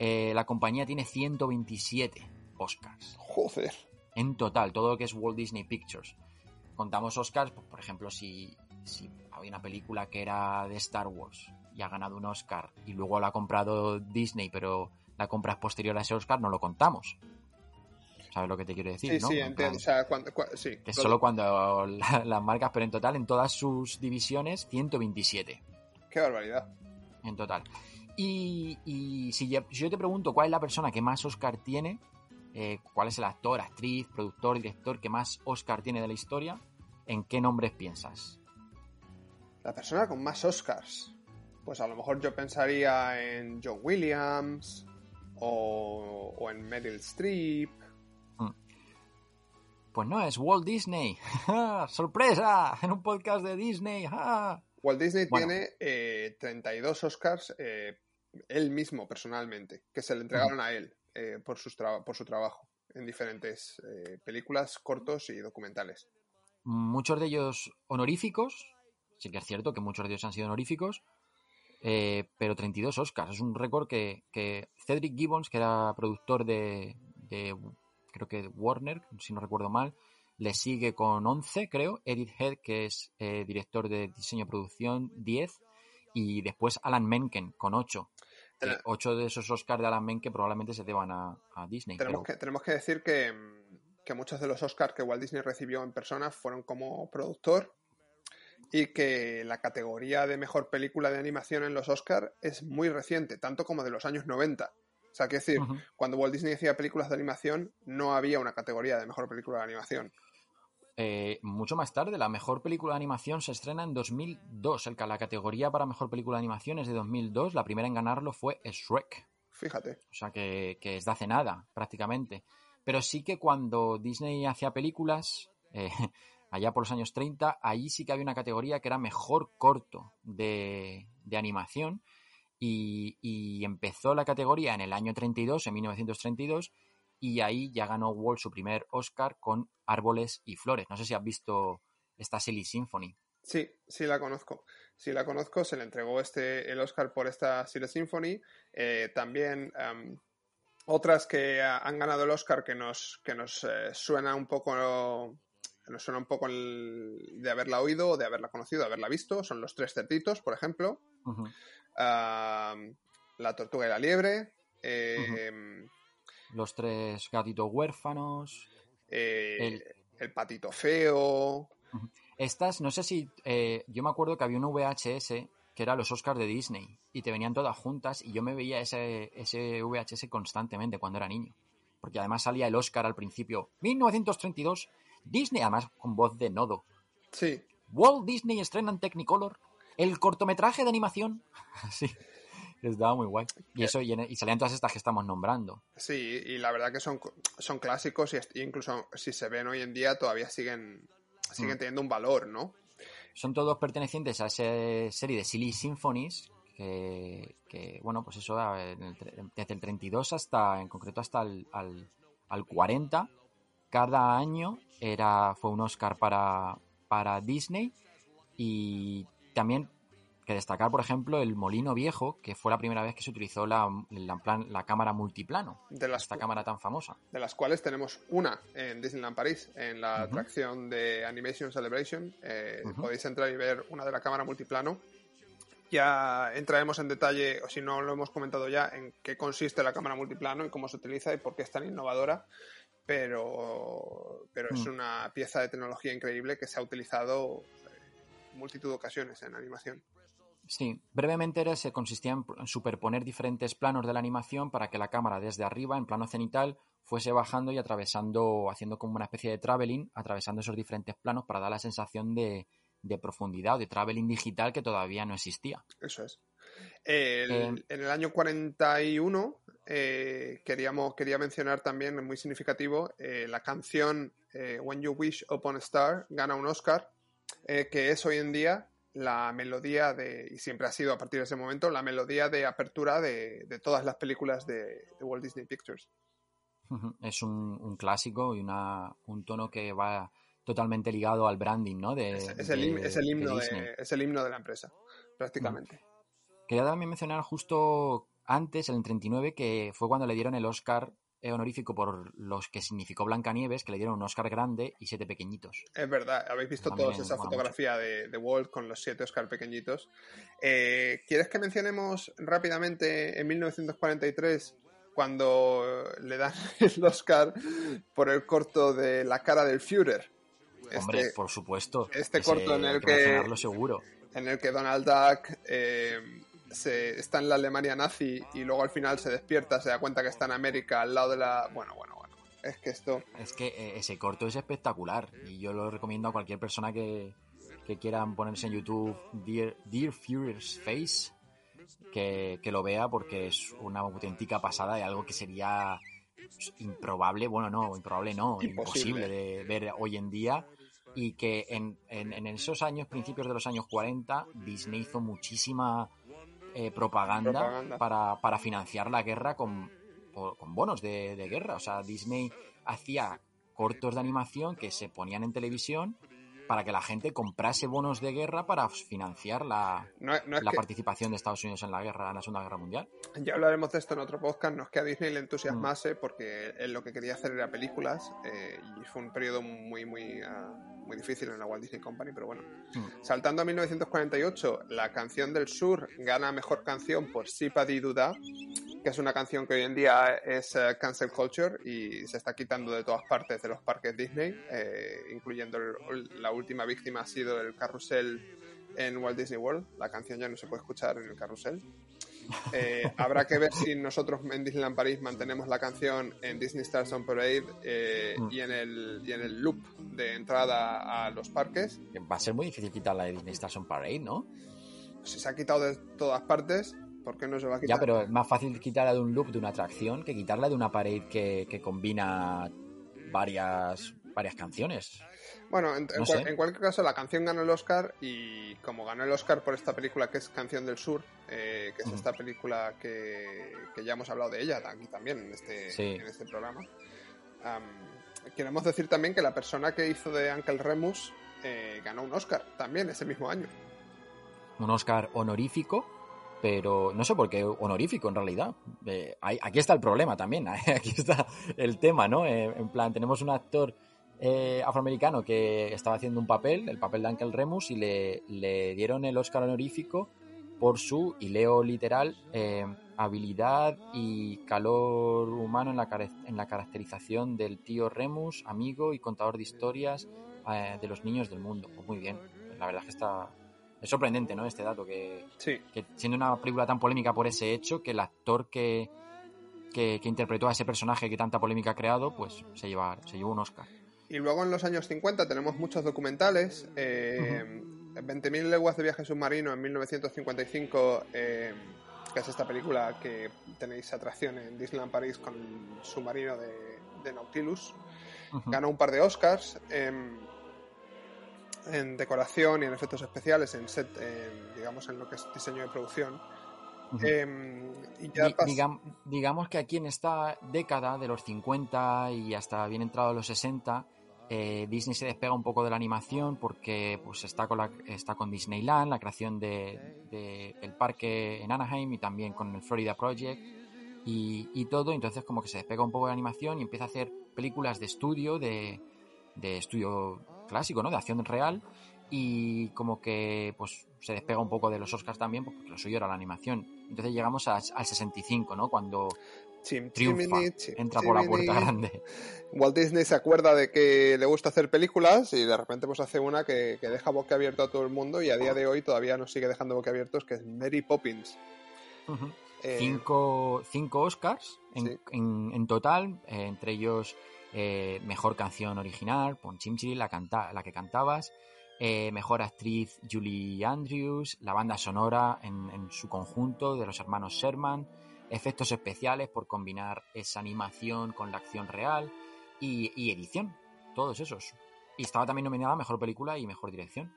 eh, la compañía tiene 127 Oscars. Joder. En total, todo lo que es Walt Disney Pictures. Contamos Oscars, pues, por ejemplo, si, si había una película que era de Star Wars y ha ganado un Oscar y luego la ha comprado Disney, pero la compra es posterior a ese Oscar, no lo contamos. ¿Sabes lo que te quiero decir? Sí, no? sí, En entiendo. plan, O sea, cuando- cua- sí. que solo cuando la- las marcas, pero en total, en todas sus divisiones, 127 Qué barbaridad. en total. Y, y si, yo, si yo te pregunto cuál es la persona que más Oscar tiene, eh, cuál es el actor, actriz, productor, director que más Oscar tiene de la historia, ¿en qué nombres piensas? La persona con más Oscars. Pues a lo mejor yo pensaría en John Williams o, o en Meryl Streep. Pues no, es Walt Disney. ¡Sorpresa! En un podcast de Disney. Walt Disney Bueno. tiene eh, 32 Oscars eh, él mismo personalmente, que se le entregaron a él. eh, por, sus traba- por su trabajo en diferentes eh, películas, cortos y documentales. Muchos de ellos honoríficos, sí que es cierto que muchos de ellos han sido honoríficos, eh, pero 32 Oscars. Es un récord que, que Cedric Gibbons, que era productor de, de, creo que Warner, si no recuerdo mal, le sigue con 11, creo. Edith Head, que es eh, director de diseño y producción, 10. Y después Alan Menken con 8. Tena- 8 de esos Oscars de Alan Menken probablemente se deban a, a Disney. Tenemos pero- que, tenemos que decir que, mm, que muchos de los Oscars que Walt Disney recibió en persona fueron como productor y que la categoría de mejor película de animación en los Oscars es muy reciente, tanto como de los años 90. O sea, quiero decir, cuando Walt Disney hacía películas de animación, no había una categoría de mejor película de animación. Eh, mucho más tarde, la mejor película de animación se estrena en 2002. El, la categoría para mejor película de animación es de 2002. La primera en ganarlo fue Shrek. Fíjate. O sea, que, que es de hace nada, prácticamente. Pero sí que cuando Disney hacía películas, eh, allá por los años 30, ahí sí que había una categoría que era mejor corto de, de animación. Y, empezó la categoría en el año 32, en 1932, y ahí ya ganó Walt su primer Oscar con Árboles y Flores. No sé si has visto esta Silly Symphony. Sí, sí la conozco. Sí la conozco. Se le entregó este el Oscar por esta Silent Symphony. Eh, también otras que ha- han ganado el Oscar que nos, que nos eh, suena un poco que nos suena un poco el- de haberla oído, de haberla conocido, de haberla visto. Son los tres cerditos, por ejemplo. La tortuga y la liebre. eh, Los tres gatitos huérfanos. eh, El- el patito feo. Estas, no sé si. eh, yo me acuerdo que había un VHS que era los Oscars de Disney y te venían todas juntas y yo me veía ese, ese VHS constantemente cuando era niño. Porque además salía el Oscar al principio. 1932, Disney, además con voz de nodo. Sí, Walt Disney estrena en Technicolor el cortometraje de animación. sí, estaba muy guay. Y eso, y, en- y salían todas estas que estamos nombrando. Sí, y la verdad que son, son clásicos y incluso si se ven hoy en día todavía siguen, siguen Mm. teniendo un valor, ¿no? Son todos pertenecientes a esa serie de Silly Symphonies que, bueno, pues eso, en el desde el 32 hasta, en concreto hasta el al, al 40, cada año era, fue un Oscar para, para Disney y también que destacar, por ejemplo, el Molino Viejo, que fue la primera vez que se utilizó la, la, plan- la cámara multiplano, De las, esta cámara tan famosa. de las cuales tenemos una en Disneyland París, en la atracción de Animation Celebration. Eh. Podéis entrar y ver una de la cámara multiplano. Ya entraremos en detalle, o si no lo hemos comentado ya, en qué consiste la cámara multiplano y cómo se utiliza y por qué es tan innovadora. Pero, pero es Mm. una pieza de tecnología increíble que se ha utilizado eh, en multitud de ocasiones en animación. Sí, brevemente era, se consistía en superponer diferentes planos de la animación para que la cámara desde arriba, en plano cenital, fuese bajando y atravesando, haciendo como una especie de traveling, atravesando esos diferentes planos para dar la sensación de, de profundidad o de traveling digital que todavía no existía. Eso es. El- Eh, en el año 41 eh, queríamos, quería mencionar también, muy significativo, eh, la canción eh, When You Wish Upon a Star gana un Oscar, eh, que es hoy en día la melodía de, y siempre ha sido a partir de ese momento, la melodía de apertura de, de todas las películas de, de Walt Disney Pictures. Es un, un clásico y una, un tono que va totalmente ligado al branding, ¿no? De, Es, es el, es himno de, es el himno de la empresa, prácticamente. Quería también mencionar justo antes, en el 39, que fue cuando le dieron el Oscar honorífico por los que significó Blancanieves, que le dieron un Oscar grande y siete pequeñitos. Es verdad, habéis visto También todos esa fotografía de, de Walt con los siete Oscar pequeñitos. Eh, ¿Quieres que mencionemos rápidamente en 1943 cuando le dan el Oscar por el corto de La cara del Führer? Hombre, Este, por supuesto. este ese corto en el que seguro. en el que Donald Duck eh, se, está en la Alemania nazi y luego al final se despierta, se da cuenta que está en América al lado de la... Bueno, bueno, bueno. Es que esto... Es que eh, ese corto es espectacular y yo lo recomiendo a cualquier persona que, que quieran ponerse en YouTube Dear, Dear Führer's Face, que, que lo vea porque es una auténtica pasada y algo que sería improbable, bueno, no, improbable no, Imposible. imposible de ver hoy en día y que en, en- en esos años, principios de los años 40, Disney hizo muchísima eh, propaganda, Propaganda. Para, para financiar la guerra con con bonos de, de guerra. O sea, Disney hacía cortos de animación que se ponían en televisión para que la gente comprase bonos de guerra para financiar la, No, no la que, participación de Estados Unidos en la guerra, en la Segunda Guerra Mundial. ya hablaremos de esto en otro podcast, no es que a Disney le entusiasmase porque él lo que quería hacer era películas eh, y fue un periodo muy, muy, ah, muy difícil en la Walt Disney Company, pero bueno. Mm. Saltando a 1948, la canción del sur gana mejor canción por Sipa Di Duda, que es una canción que hoy en día es eh, cancel culture y se está quitando de todas partes de los parques Disney, eh, incluyendo el- la última víctima ha sido el carrusel en Walt Disney World. La canción ya no se puede escuchar en el carrusel. Eh, habrá que ver si nosotros en Disneyland París mantenemos la canción en Disney Stars on Parade eh, Mm. y, en el, y en el loop de entrada a los parques. Que Va a ser muy difícil quitarla de Disney Stars on Parade, ¿no? Si se ha quitado de todas partes, ¿por qué no se va a quitar? Ya, pero es más fácil quitarla de un loop de una atracción que quitarla de una pared que, que combina varias, varias canciones. Bueno, en, No en cualquier caso, la canción ganó el Oscar y como ganó el Oscar por esta película que es Canción del Sur, eh, que es esta película que, que ya hemos hablado de ella aquí también en este, Sí. en este programa, am, queremos decir también que la persona que hizo de Uncle Remus eh, ganó un Oscar también ese mismo año. Un Oscar honorífico, pero no sé por qué honorífico en realidad. Eh, aquí está el problema también, aquí está el tema, ¿no? Eh, en plan, tenemos un actor eh, afroamericano que estaba haciendo un papel, el papel de Uncle Remus, y le, le dieron el Oscar honorífico por su, y leo literal, eh, habilidad y calor humano en la, en la caracterización del tío Remus, amigo y contador de historias eh, de los niños del mundo. Pues muy bien, la verdad es que está... Es sorprendente, ¿no? Este dato, que, Sí, que siendo una película tan polémica por ese hecho, que el actor que, que, que interpretó a ese personaje que tanta polémica ha creado, pues se lleva, se llevó un Oscar. Y luego en los años 50 tenemos muchos documentales. Eh, 20.000 leguas de viaje submarino en 1955, eh, que es esta película que tenéis atracción en Disneyland París con el submarino de, de Nautilus. Ujú. Ganó un par de Oscars en, en decoración y en efectos especiales, en set, en, digamos en lo que es diseño de producción. Ujú. Eh, y ya digam- digamos que aquí en esta década de los 50 y hasta bien entrado los 60, eh, Disney se despega un poco de la animación porque pues está con, la, está con Disneyland, la creación de, el parque en Anaheim y también con el Florida Project y, todo, entonces como que se despega un poco de la animación y empieza a hacer películas de estudio, de, de estudio clásico, ¿no? De acción real y como que pues se despega un poco de los Oscars también porque lo suyo era la animación. Entonces llegamos a- al 65, ¿no? Cuando Chim, triunfa, chimini, chim, entra por la puerta grande. Walt Disney se acuerda de que le gusta hacer películas y de repente pues hace una que, que deja boquiabierto a todo el mundo y a día de hoy todavía nos sigue dejando boquiabiertos, que es Mary Poppins. Eh, cinco, cinco Oscars en, Sí. en- en total, eh, entre ellos eh, mejor canción original, Pon Chimchili, la, canta, la que cantabas, mejor actriz Julie Andrews, la banda sonora en, en su conjunto de los hermanos Sherman, efectos especiales por combinar esa animación con la acción real y, edición, todos esos. Y estaba también nominada a mejor película y mejor dirección.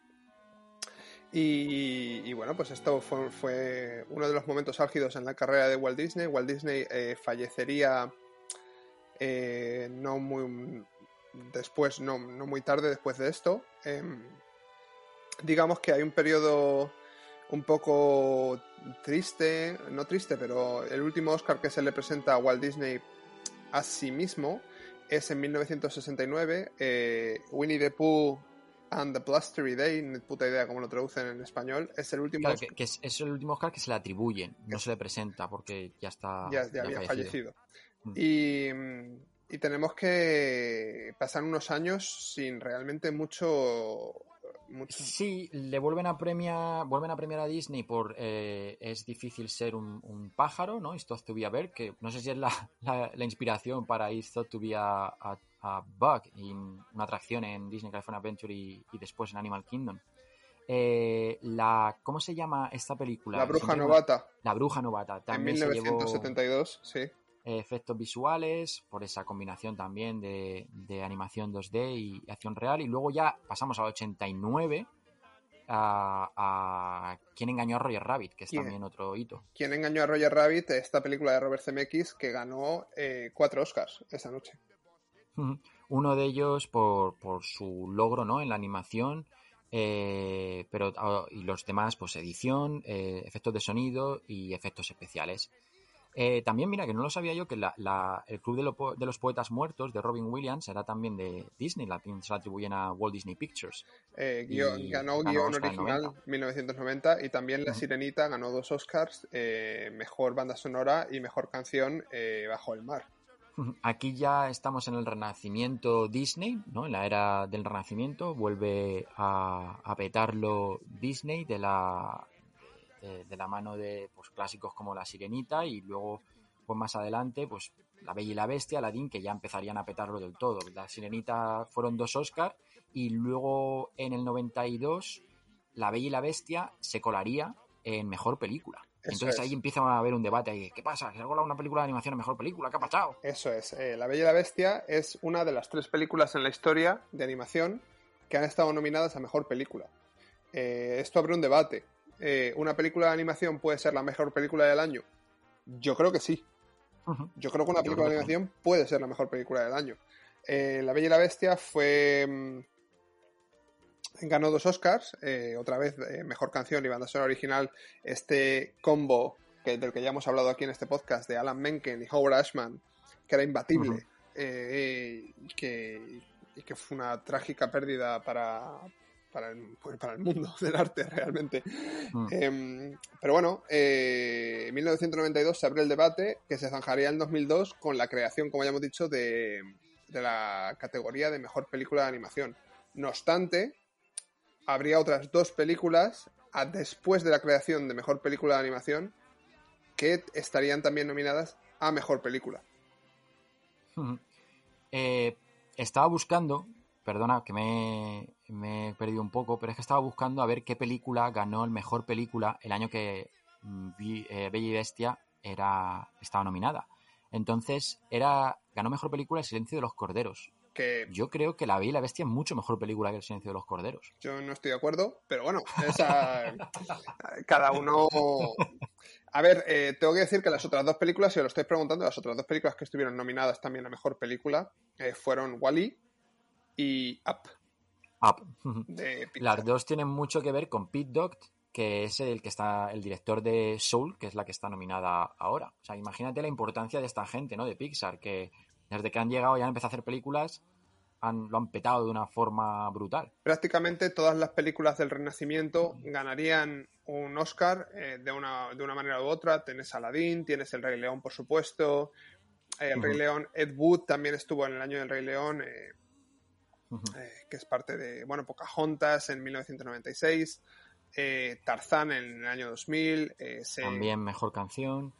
Y, bueno, pues esto fue, fue uno de los momentos álgidos en la carrera de Walt Disney. Walt Disney eh, fallecería eh, no muy después, no, no muy tarde después de esto. Em, digamos que hay un periodo un poco triste, no triste, pero el último Oscar que se le presenta a Walt Disney a sí mismo es en 1969. eh, Winnie the Pooh and the Blustery Day, ni puta idea cómo lo traducen en español, es el último Claro, Oscar- que, que es, es el último Oscar que se le atribuyen, no se le presenta porque ya está ya, ya había fallecido. Mm. Y, y tenemos que pasar unos años sin realmente mucho... mucho Sí, le vuelven a premiar, vuelven a premiar a Disney por eh, es difícil ser un, un pájaro, ¿no? It's thought to be a bird, que no sé si es la, la- la inspiración para It's thought to be a, a- a bug, y una atracción en Disney California Adventure y, y después en Animal Kingdom. Eh, la, ¿Cómo se llama esta película? La bruja novata, La bruja novata. en También se llevó 1972, sí. Eh, efectos visuales, por esa combinación también de, de animación 2D y acción real. Y luego ya pasamos al 89, a, a ¿Quién engañó a Roger Rabbit? Que es ¿Quién? también otro hito. ¿Quién engañó a Roger Rabbit? Esta película de Robert Zemeckis que ganó eh, cuatro Oscars esa noche. Uno de ellos por, por su logro ¿no? en la animación, eh, pero ah, y los demás, pues edición, eh, efectos de sonido y efectos especiales. Eh, también, mira, que no lo sabía yo, que la- la- el Club de, lo po- de los Poetas Muertos de Robin Williams era también de Disney, la, se la atribuyen a Walt Disney Pictures. Eh, guión- ganó ganó guion original 90. 1990 y también La. Sirenita ganó dos Oscars, eh, mejor banda sonora y mejor canción Bajo el mar. Aquí ya estamos en el renacimiento Disney, ¿no? En la era del renacimiento vuelve a, a petarlo Disney de la de, de la mano de pues, clásicos como La Sirenita y luego pues más adelante pues La Bella y la Bestia, Aladdin que ya empezarían a petarlo del todo. La Sirenita fueron dos Oscars y luego en el 92 La Bella y la Bestia se colaría en mejor película. Eso Entonces es. ahí empieza a haber un debate ahí, ¿qué pasa? ¿Que se ha colado una película de animación en mejor película? ¿Qué ha pasado? Eso es, eh, La Bella y la Bestia es una de las tres películas en la historia de animación que han estado nominadas a mejor película. Eh, esto abre un debate. Eh, ¿Una película de animación puede ser la mejor película del año? Yo creo que sí. Yo creo que una película de animación puede ser la mejor película del año. Eh, la Bella y la Bestia fue. mm, ganó dos Oscars, eh, otra vez mejor canción y banda sonora original. Este combo que, del que ya hemos hablado aquí en este podcast de Alan Menken y Howard Ashman, que era imbatible que, y que fue una trágica pérdida para, para, el, pues, para el mundo del arte realmente. Mm. Em, pero bueno, eh, en 1992 se abre el debate que se zanjaría en 2002 con la creación, como ya hemos dicho, de, de la categoría de mejor película de animación. No obstante, habría otras dos películas a- después de la creación de mejor película de animación que estarían también nominadas a mejor película. Ujú. Eh, estaba buscando, perdona que me, me he perdido un poco, pero es que estaba buscando a ver qué película ganó el mejor película el año que mm, vi- eh, Bella y Bestia era, estaba nominada. Entonces, era ganó mejor película El silencio de los corderos. Que Yo creo que La Bella y la Bestia es mucho mejor película que El silencio de los corderos. Yo no estoy de acuerdo, pero bueno, esa, cada uno... A ver, eh, tengo que decir que las otras dos películas, si os lo estáis preguntando, las otras dos películas que estuvieron nominadas también a Mejor Película eh, fueron Wally y Up, Up. De. Las dos tienen mucho que ver con Pete Docter, que es el que está, el director de Soul, que es la que está nominada ahora. O sea, imagínate la importancia de esta gente, ¿no? De Pixar, que desde que han llegado y han empezado a hacer películas, han, lo han petado de una forma brutal. Prácticamente todas las películas del Renacimiento ganarían un Oscar eh, de, una, de una manera u otra. Tienes Aladdin, tienes El Rey León, por supuesto. El Rey. León, Ed Wood también estuvo en el año del Rey León. eh, Eh, que es parte de, bueno, Pocahontas en 1996, eh, Tarzán en el año 2000, eh, se- También mejor canción.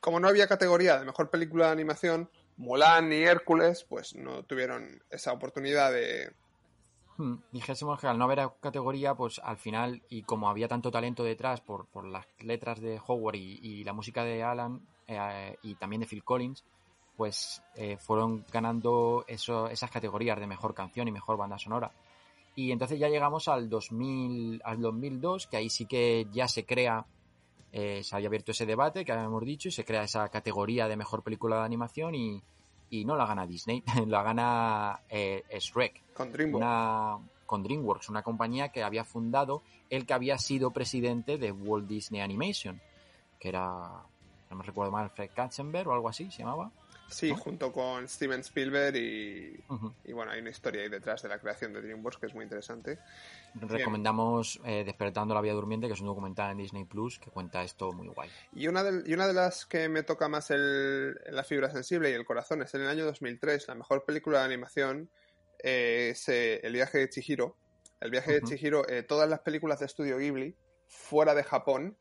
Como no había categoría de mejor película de animación, Mulan y Hércules, pues no tuvieron esa oportunidad de... Hmm, Dijésemos que al no haber categoría, pues al final, y como había tanto talento detrás por, por las letras de Howard y, y la música de Alan eh, y también de Phil Collins, pues eh, fueron ganando eso, esas categorías de mejor canción y mejor banda sonora. Y entonces ya llegamos al 2000, al 2002, que ahí sí que ya se crea, eh, se había abierto ese debate que habíamos dicho y se crea esa categoría de mejor película de animación y, y no la gana Disney, la gana eh, Shrek con DreamWorks. una, con DreamWorks, una compañía que había fundado el que había sido presidente de Walt Disney Animation, que era, no me recuerdo mal, Fred Katzenberg o algo así se llamaba. Sí, ¿no? junto con Steven Spielberg y, Ujú. y bueno, hay una historia ahí detrás de la creación de DreamWorks que es muy interesante. Recomendamos eh, Despertando la Vía Durmiente, que es un documental en Disney Plus que cuenta esto muy guay. Y una de, y una de las que me toca más el, la fibra sensible y el corazón es en el año 2003, la mejor película de animación eh, es eh, El viaje de Chihiro. El viaje Ujú. de Chihiro, eh, todas las películas de estudio Ghibli fuera de Japón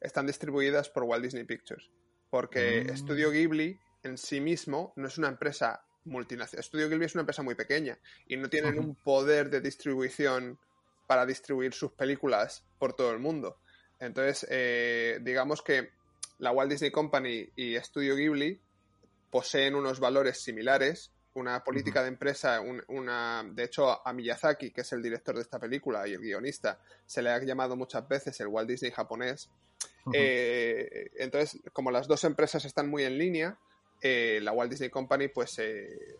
están distribuidas por Walt Disney Pictures. Porque Mm. Estudio Ghibli en sí mismo no es una empresa multinacional. Estudio Ghibli es una empresa muy pequeña y no tienen un poder de distribución para distribuir sus películas por todo el mundo. Entonces, eh, digamos que la Walt Disney Company y Studio Ghibli poseen unos valores similares una política de empresa, un- una, de hecho a Miyazaki, que es el director de esta película y el guionista, se le ha llamado muchas veces el Walt Disney japonés. Eh, entonces, como las dos empresas están muy en línea, eh, la Walt Disney Company, pues, eh,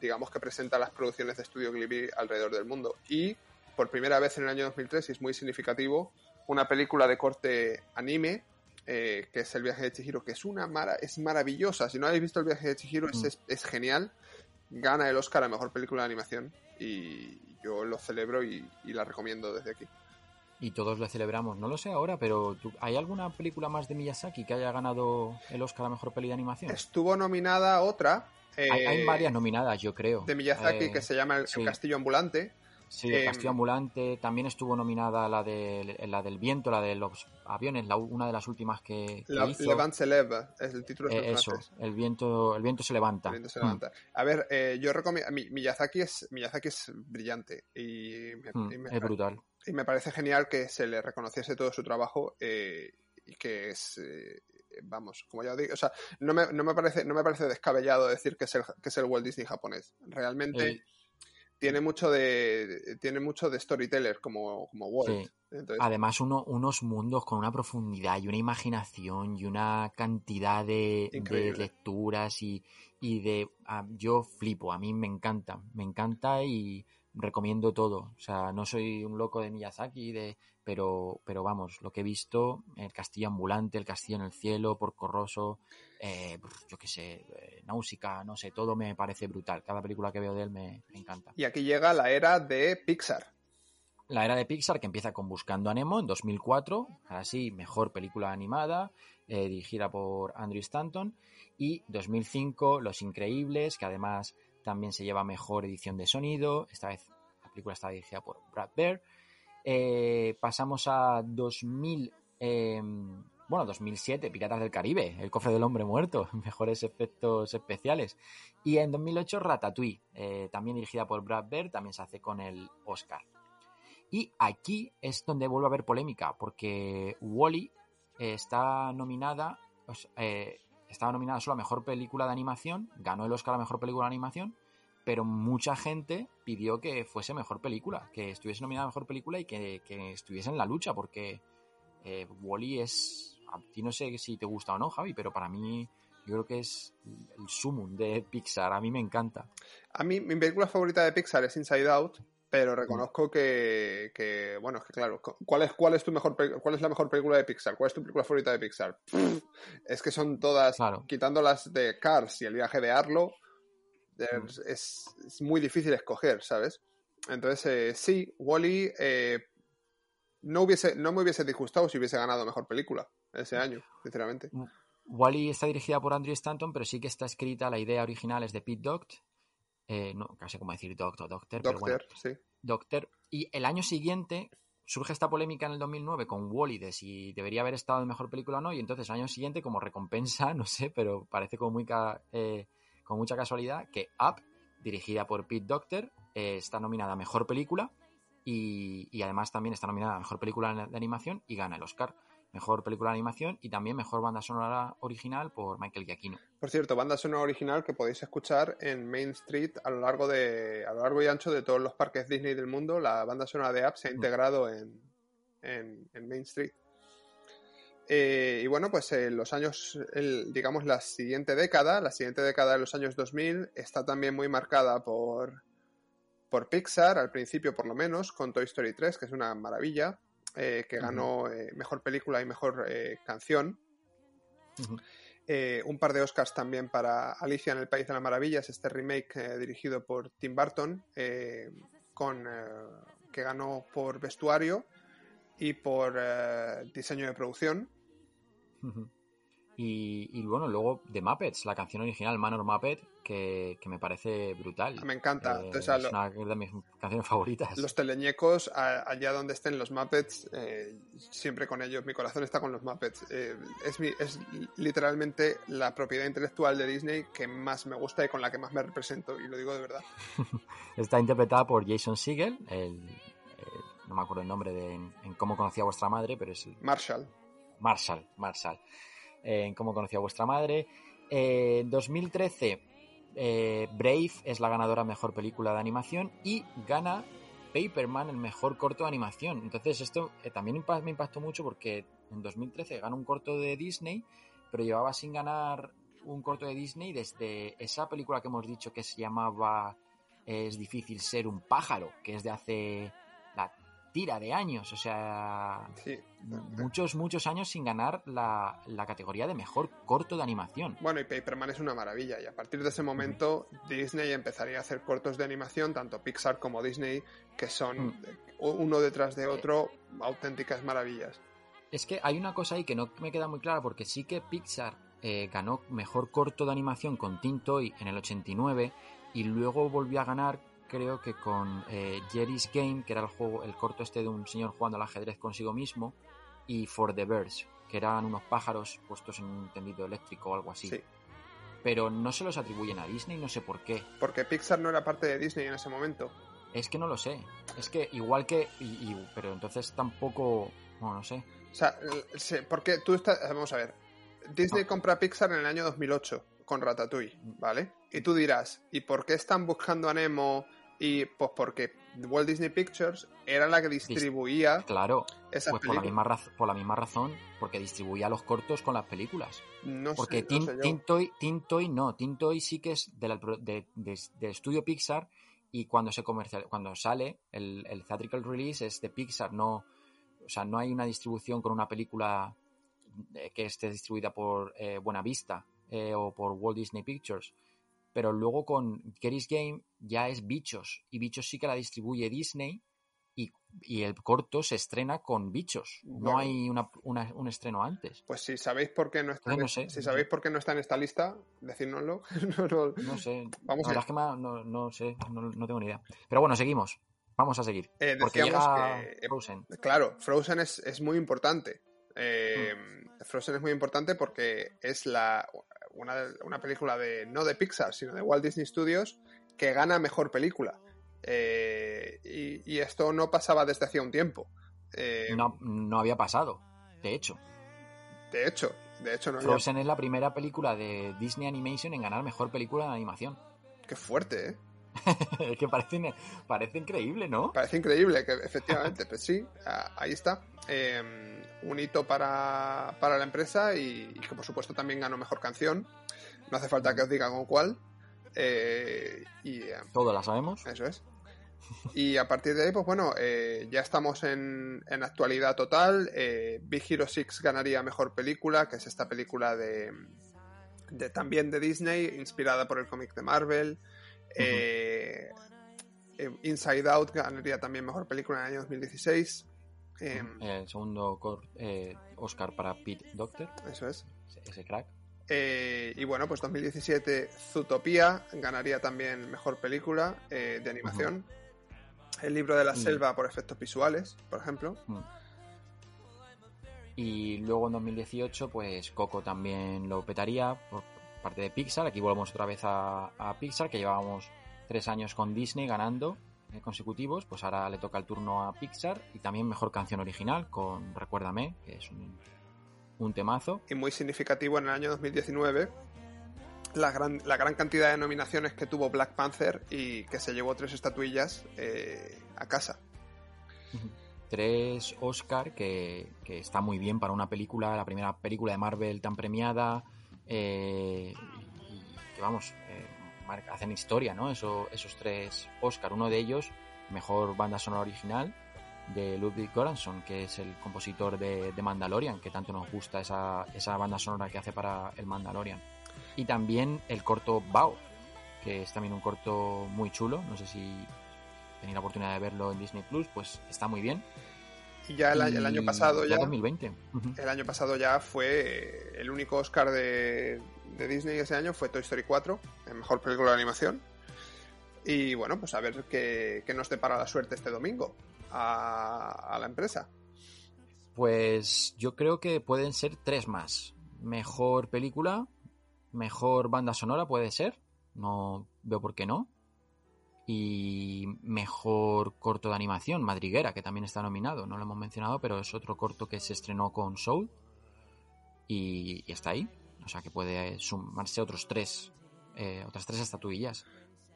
digamos que presenta las producciones de Studio Ghibli alrededor del mundo. Y por primera vez en el año 2003, y es muy significativo, una película de corte anime, eh, que es El viaje de Chihiro, que es una mara es maravillosa. Si no habéis visto El viaje de Chihiro, es- Mm. es, es genial. Gana el Oscar a Mejor Película de Animación y yo lo celebro y, y la recomiendo desde aquí. Y todos le celebramos. No lo sé ahora, pero ¿tú- ¿hay alguna película más de Miyazaki que haya ganado el Oscar a Mejor Peli de Animación? Estuvo nominada otra eh, hay, hay varias nominadas, yo creo. de Miyazaki Eh, que se llama El, sí. Castillo Ambulante. Sí, El em, Castillo Ambulante. También estuvo nominada la, de, la del viento, la de los aviones, la, una de las últimas que, que La, hizo. Levant se lève, es el título Eh, en eso, francés. el viento, el viento se levanta. El viento se Mm. A ver, eh, yo recomiendo. Mi- Miyazaki es, Miyazaki es brillante y me, Mm, y me es brutal. Y me parece genial que se le reconociese todo su trabajo eh, y que es eh, vamos como ya digo o sea no me, no me parece no me parece descabellado decir que es el que es el Walt Disney japonés. Realmente tiene mucho de tiene mucho de storyteller como como Walt. Sí. Entonces, Además, uno, unos mundos con una profundidad y una imaginación y una cantidad de, de lecturas y, y de... ah, yo flipo, a mí me encanta, me encanta y recomiendo todo. O sea, no soy un loco de Miyazaki, de, pero, pero vamos, lo que he visto, el castillo ambulante, el castillo en el cielo, Porco Rosso, eh, yo qué sé, eh, Náusica, no sé, todo me parece brutal. Cada película que veo de él me, me encanta. y aquí llega la era de Pixar La era de Pixar que empieza con Buscando a Nemo en 2004, ahora sí, mejor película animada, eh, dirigida por Andrew Stanton, y 2005 Los Increíbles, que además también se lleva mejor edición de sonido, esta vez la película está dirigida por Brad Bear. Eh, pasamos a 2000, eh, bueno, 2007, Piratas del Caribe, El cofre del hombre muerto, mejores efectos especiales. Y en 2008 Ratatouille, eh, también dirigida por Brad Bear, también se hace con el Oscar. Y aquí es donde vuelve a haber polémica, porque Wally está nominada, pues, eh, estaba nominada solo a mejor película de animación, ganó el Oscar a mejor película de animación, pero mucha gente pidió que fuese mejor película, que estuviese nominada a mejor película y que, que estuviese en la lucha, porque eh, Wally es. A ti no sé si te gusta o no, Javi, pero para mí yo creo que es el sumum de Pixar. A mí me encanta. a mí mi película favorita de Pixar es Inside Out pero reconozco que, que, bueno, es que claro, ¿cuál es, cuál es tu mejor cuál es la mejor película de Pixar? ¿Cuál es tu película favorita de Pixar? Pff, es que son todas, Claro. quitando las de Cars y el viaje de Arlo, es, es- es muy difícil escoger, ¿sabes? Entonces, eh, sí, Wally no hubiese, no me hubiese disgustado si hubiese ganado mejor película ese año, sinceramente. Wally está dirigida por Andrew Stanton, pero sí que está escrita, la idea original es de Pete Doct. Eh, no, casi como decir Doctor, Doctor, pero bueno, Doctor, sí. Doctor. Y el año siguiente surge esta polémica en el 2009 con Wally de si debería haber estado en mejor película o no. Y entonces el año siguiente, como recompensa, no sé, pero parece como muy ca- eh, con mucha casualidad que Up, dirigida por Pete Doctor, eh, está nominada a mejor película. Y, y además también está nominada a mejor película de animación y gana el Oscar. Mejor película de animación y también mejor banda sonora original por Michael Giacchino. Por cierto, banda sonora original que podéis escuchar en Main Street a lo largo de a lo largo y ancho de todos los parques Disney del mundo. La banda sonora de App se ha Mm. integrado en, en, en Main Street. Eh, y bueno, pues eh, los años, el- digamos, la siguiente década, la siguiente década de los años 2000, está también muy marcada por, por Pixar, al principio por lo menos, con Toy Story 3, que es una maravilla, eh, que ganó eh, mejor película y mejor eh, canción. Un par de Oscars también para Alicia en el País de las Maravillas, este remake dirigido por Tim Burton, con, que ganó por vestuario y por diseño de producción. Y, y bueno, luego de Muppets, la canción original Manor Muppet, que, que me parece brutal. Me encanta. Eh, Entonces, es lo- una de mis canciones favoritas. Los teleñecos, a- allá donde estén los Muppets, eh, siempre con ellos. Mi corazón está con los Muppets. Eh, es, mi- es literalmente la propiedad intelectual de Disney que más me gusta y con la que más me represento, y lo digo de verdad. Está interpretada por Jason Segel, el, el- no me acuerdo el nombre de en, en cómo conocía a vuestra madre, pero es el Marshall. Marshall, Marshall, en cómo conocía a vuestra madre. Eh, en 2013 eh, Brave es la ganadora mejor película de animación y gana Paperman el mejor corto de animación. Entonces esto eh, también me impactó mucho porque en 2013 ganó un corto de Disney, pero llevaba sin ganar un corto de Disney desde esa película que hemos dicho que se llamaba Es difícil ser un pájaro, que es de hace tira de años, o sea, Sí. muchos, muchos años sin ganar la, la categoría de mejor corto de animación. Bueno, y Paperman es una maravilla. Y a partir de ese momento, Disney empezaría a hacer cortos de animación, tanto Pixar como Disney, que son Mm. uno detrás de otro auténticas maravillas. Es que hay una cosa ahí que no me queda muy clara porque sí que Pixar eh, ganó mejor corto de animación con Teen Toy en el 89 y luego volvió a ganar creo que con eh, Jerry's Game, que era el juego, el corto este de un señor jugando al ajedrez consigo mismo, y For the Birds, que eran unos pájaros puestos en un tendido eléctrico o algo así. Sí. Pero no se los atribuyen a Disney, no sé por qué. Porque Pixar no era parte de Disney en ese momento. Es que no lo sé. Es que igual que... y- y- pero entonces tampoco... Bueno, no sé. O sea, porque tú estás. Vamos a ver. Disney compra Pixar en el año 2008 con Ratatouille, ¿vale? Y tú dirás, ¿y por qué están buscando a Nemo? Y pues porque Walt Disney Pictures era la que distribuía Claro, esas Pues por la, misma raz- por la misma razón, porque distribuía los cortos con las películas. No Porque sé, no sé yo. Tin Toy, Tin Toy no, Tin Toy sí que es de, la- de, de- de estudio Pixar y cuando se comercial, cuando sale el, el theatrical release es de Pixar, no, o sea, no hay una distribución con una película eh, que esté distribuida por eh, Buenavista eh, o por Walt Disney Pictures. Pero luego con Kerry's Game ya es Bichos y Bichos sí que la distribuye Disney y, y el corto se estrena con Bichos. No hay una- una- un estreno antes. Pues si sabéis por qué no está, en, sé, si sabéis por qué no está en esta lista, decírnoslo. no, no- No sé. Vamos la a verdad que me- no, no sé, no, no tengo ni idea. Pero bueno, seguimos. Vamos a seguir. Eh, Porque llega que- Frozen. Claro, Frozen es, es muy importante. Eh, Mm. Frozen es muy importante porque es la una, una película de no de Pixar, sino de Walt Disney Studios que gana mejor película. Eh, y, y esto no pasaba desde hacía un tiempo. Eh, No, no había pasado, de hecho. De hecho, de hecho no había- Frozen es la primera película de Disney Animation en ganar mejor película de animación. Qué fuerte, ¿eh? es que parece, parece increíble, ¿no? Parece increíble que efectivamente, pues sí, ahí está. Eh, un hito para, para la empresa y, y que por supuesto también ganó mejor canción. No hace falta que os diga con cuál. Eh, y eh, Todo la sabemos. eso es. Y a partir de ahí, pues bueno, eh, ya estamos en, en actualidad total. Eh, Big Hero 6 ganaría mejor película, que es esta película de, de también de Disney, inspirada por el cómic de Marvel. Inside Out ganaría también mejor película en el año 2016. Eh, El segundo cor- eh, Oscar para Pete Doctor, eso es. ese- ese crack. Eh, y bueno, pues 2017 Zootopia ganaría también mejor película de animación. El libro de la Mm. selva por efectos visuales, por ejemplo. Y luego en 2018, pues Coco también lo petaría por parte de Pixar. Aquí volvemos otra vez a, a Pixar, que llevábamos tres años con Disney ganando consecutivos. Pues ahora le toca el turno a Pixar. Y también mejor canción original con Recuérdame, que es un, un temazo. Y muy significativo en el año 2019 la gran, la gran cantidad de nominaciones que tuvo Black Panther y que se llevó tres estatuillas eh, a casa. Tres Oscar, que, que está muy bien para una película, la primera película de Marvel tan premiada. eh, que vamos, eh, hacen historia, ¿no? Eso, esos tres Oscar. Uno de ellos, mejor banda sonora original, de Ludwig Göransson, que es el compositor de, de Mandalorian, que tanto nos gusta esa, esa banda sonora que hace para el Mandalorian. Y también el corto Bao, que es también un corto muy chulo. No sé si tenéis la oportunidad de verlo en Disney Plus, pues está muy bien. Y ya el, año- el año Y pasado ya, 2020. Ujú. el año pasado ya fue el único Oscar de, de Disney ese año fue Toy Story 4, en mejor película de animación. Y bueno, pues a ver qué, qué nos depara la suerte este domingo a, la empresa. Pues yo creo que pueden ser tres más. Mejor película, mejor banda sonora puede ser, no veo por qué no. Y mejor corto de animación, Madriguera, que también está nominado, no lo hemos mencionado, pero es otro corto que se estrenó con Soul y está ahí. O sea que puede sumarse otros tres eh, otras tres estatuillas.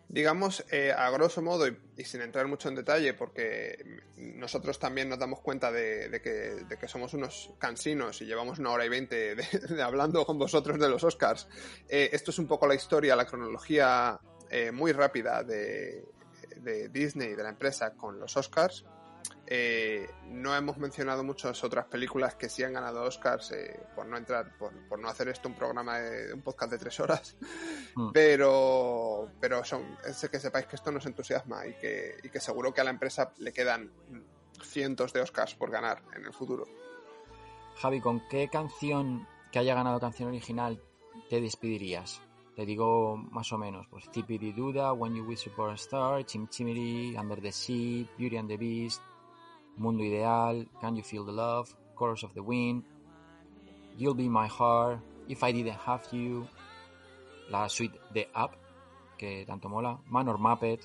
Digamos, eh, a grosso modo, y, sin entrar mucho en detalle, porque nosotros también nos damos cuenta de, que, somos unos cansinos y llevamos una hora y veinte de, hablando con vosotros de los Oscars, eh, esto es un poco la historia, la cronología eh, muy rápida de, de Disney, de la empresa, con los Oscars. Eh, no hemos mencionado muchas otras películas que sí han ganado Oscars eh, por no entrar, por, por no hacer esto un programa de un podcast de tres horas. Mm. Pero, pero son, es que sepáis que esto nos entusiasma y que, y que seguro que a la empresa le quedan cientos de Oscars por ganar en el futuro. Javi, ¿con qué canción que haya ganado canción original te despedirías? Te digo más o menos, pues Tippity Duda, When You Wish Upon a Star, Chim Chimity, Under the Sea, Beauty and the Beast, Mundo Ideal, Can You Feel the Love, Chorus of the Wind, You'll Be My Heart, If I Didn't Have You, la suite de Up, que tanto mola, Manor Muppet,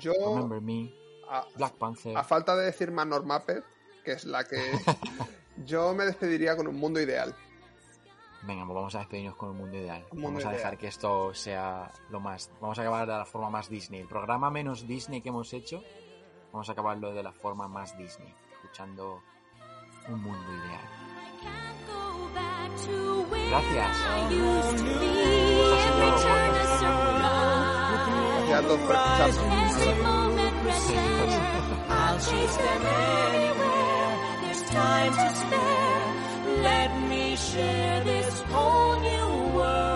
Yo, Remember Me, a, Black Panther. a falta de decir Manor Muppet, que es la que yo me despediría con un mundo ideal. Venga, pues vamos a despedirnos con un mundo ideal. Un mundo vamos a dejar que esto sea lo más. Vamos a acabar de la forma más Disney. El programa menos Disney que hemos hecho, vamos a acabarlo de la forma más Disney, escuchando un mundo ideal. Gracias. Gracias a todos por escucharnos. I'll chase them anywhere. There's time to spare. Let me share this whole new world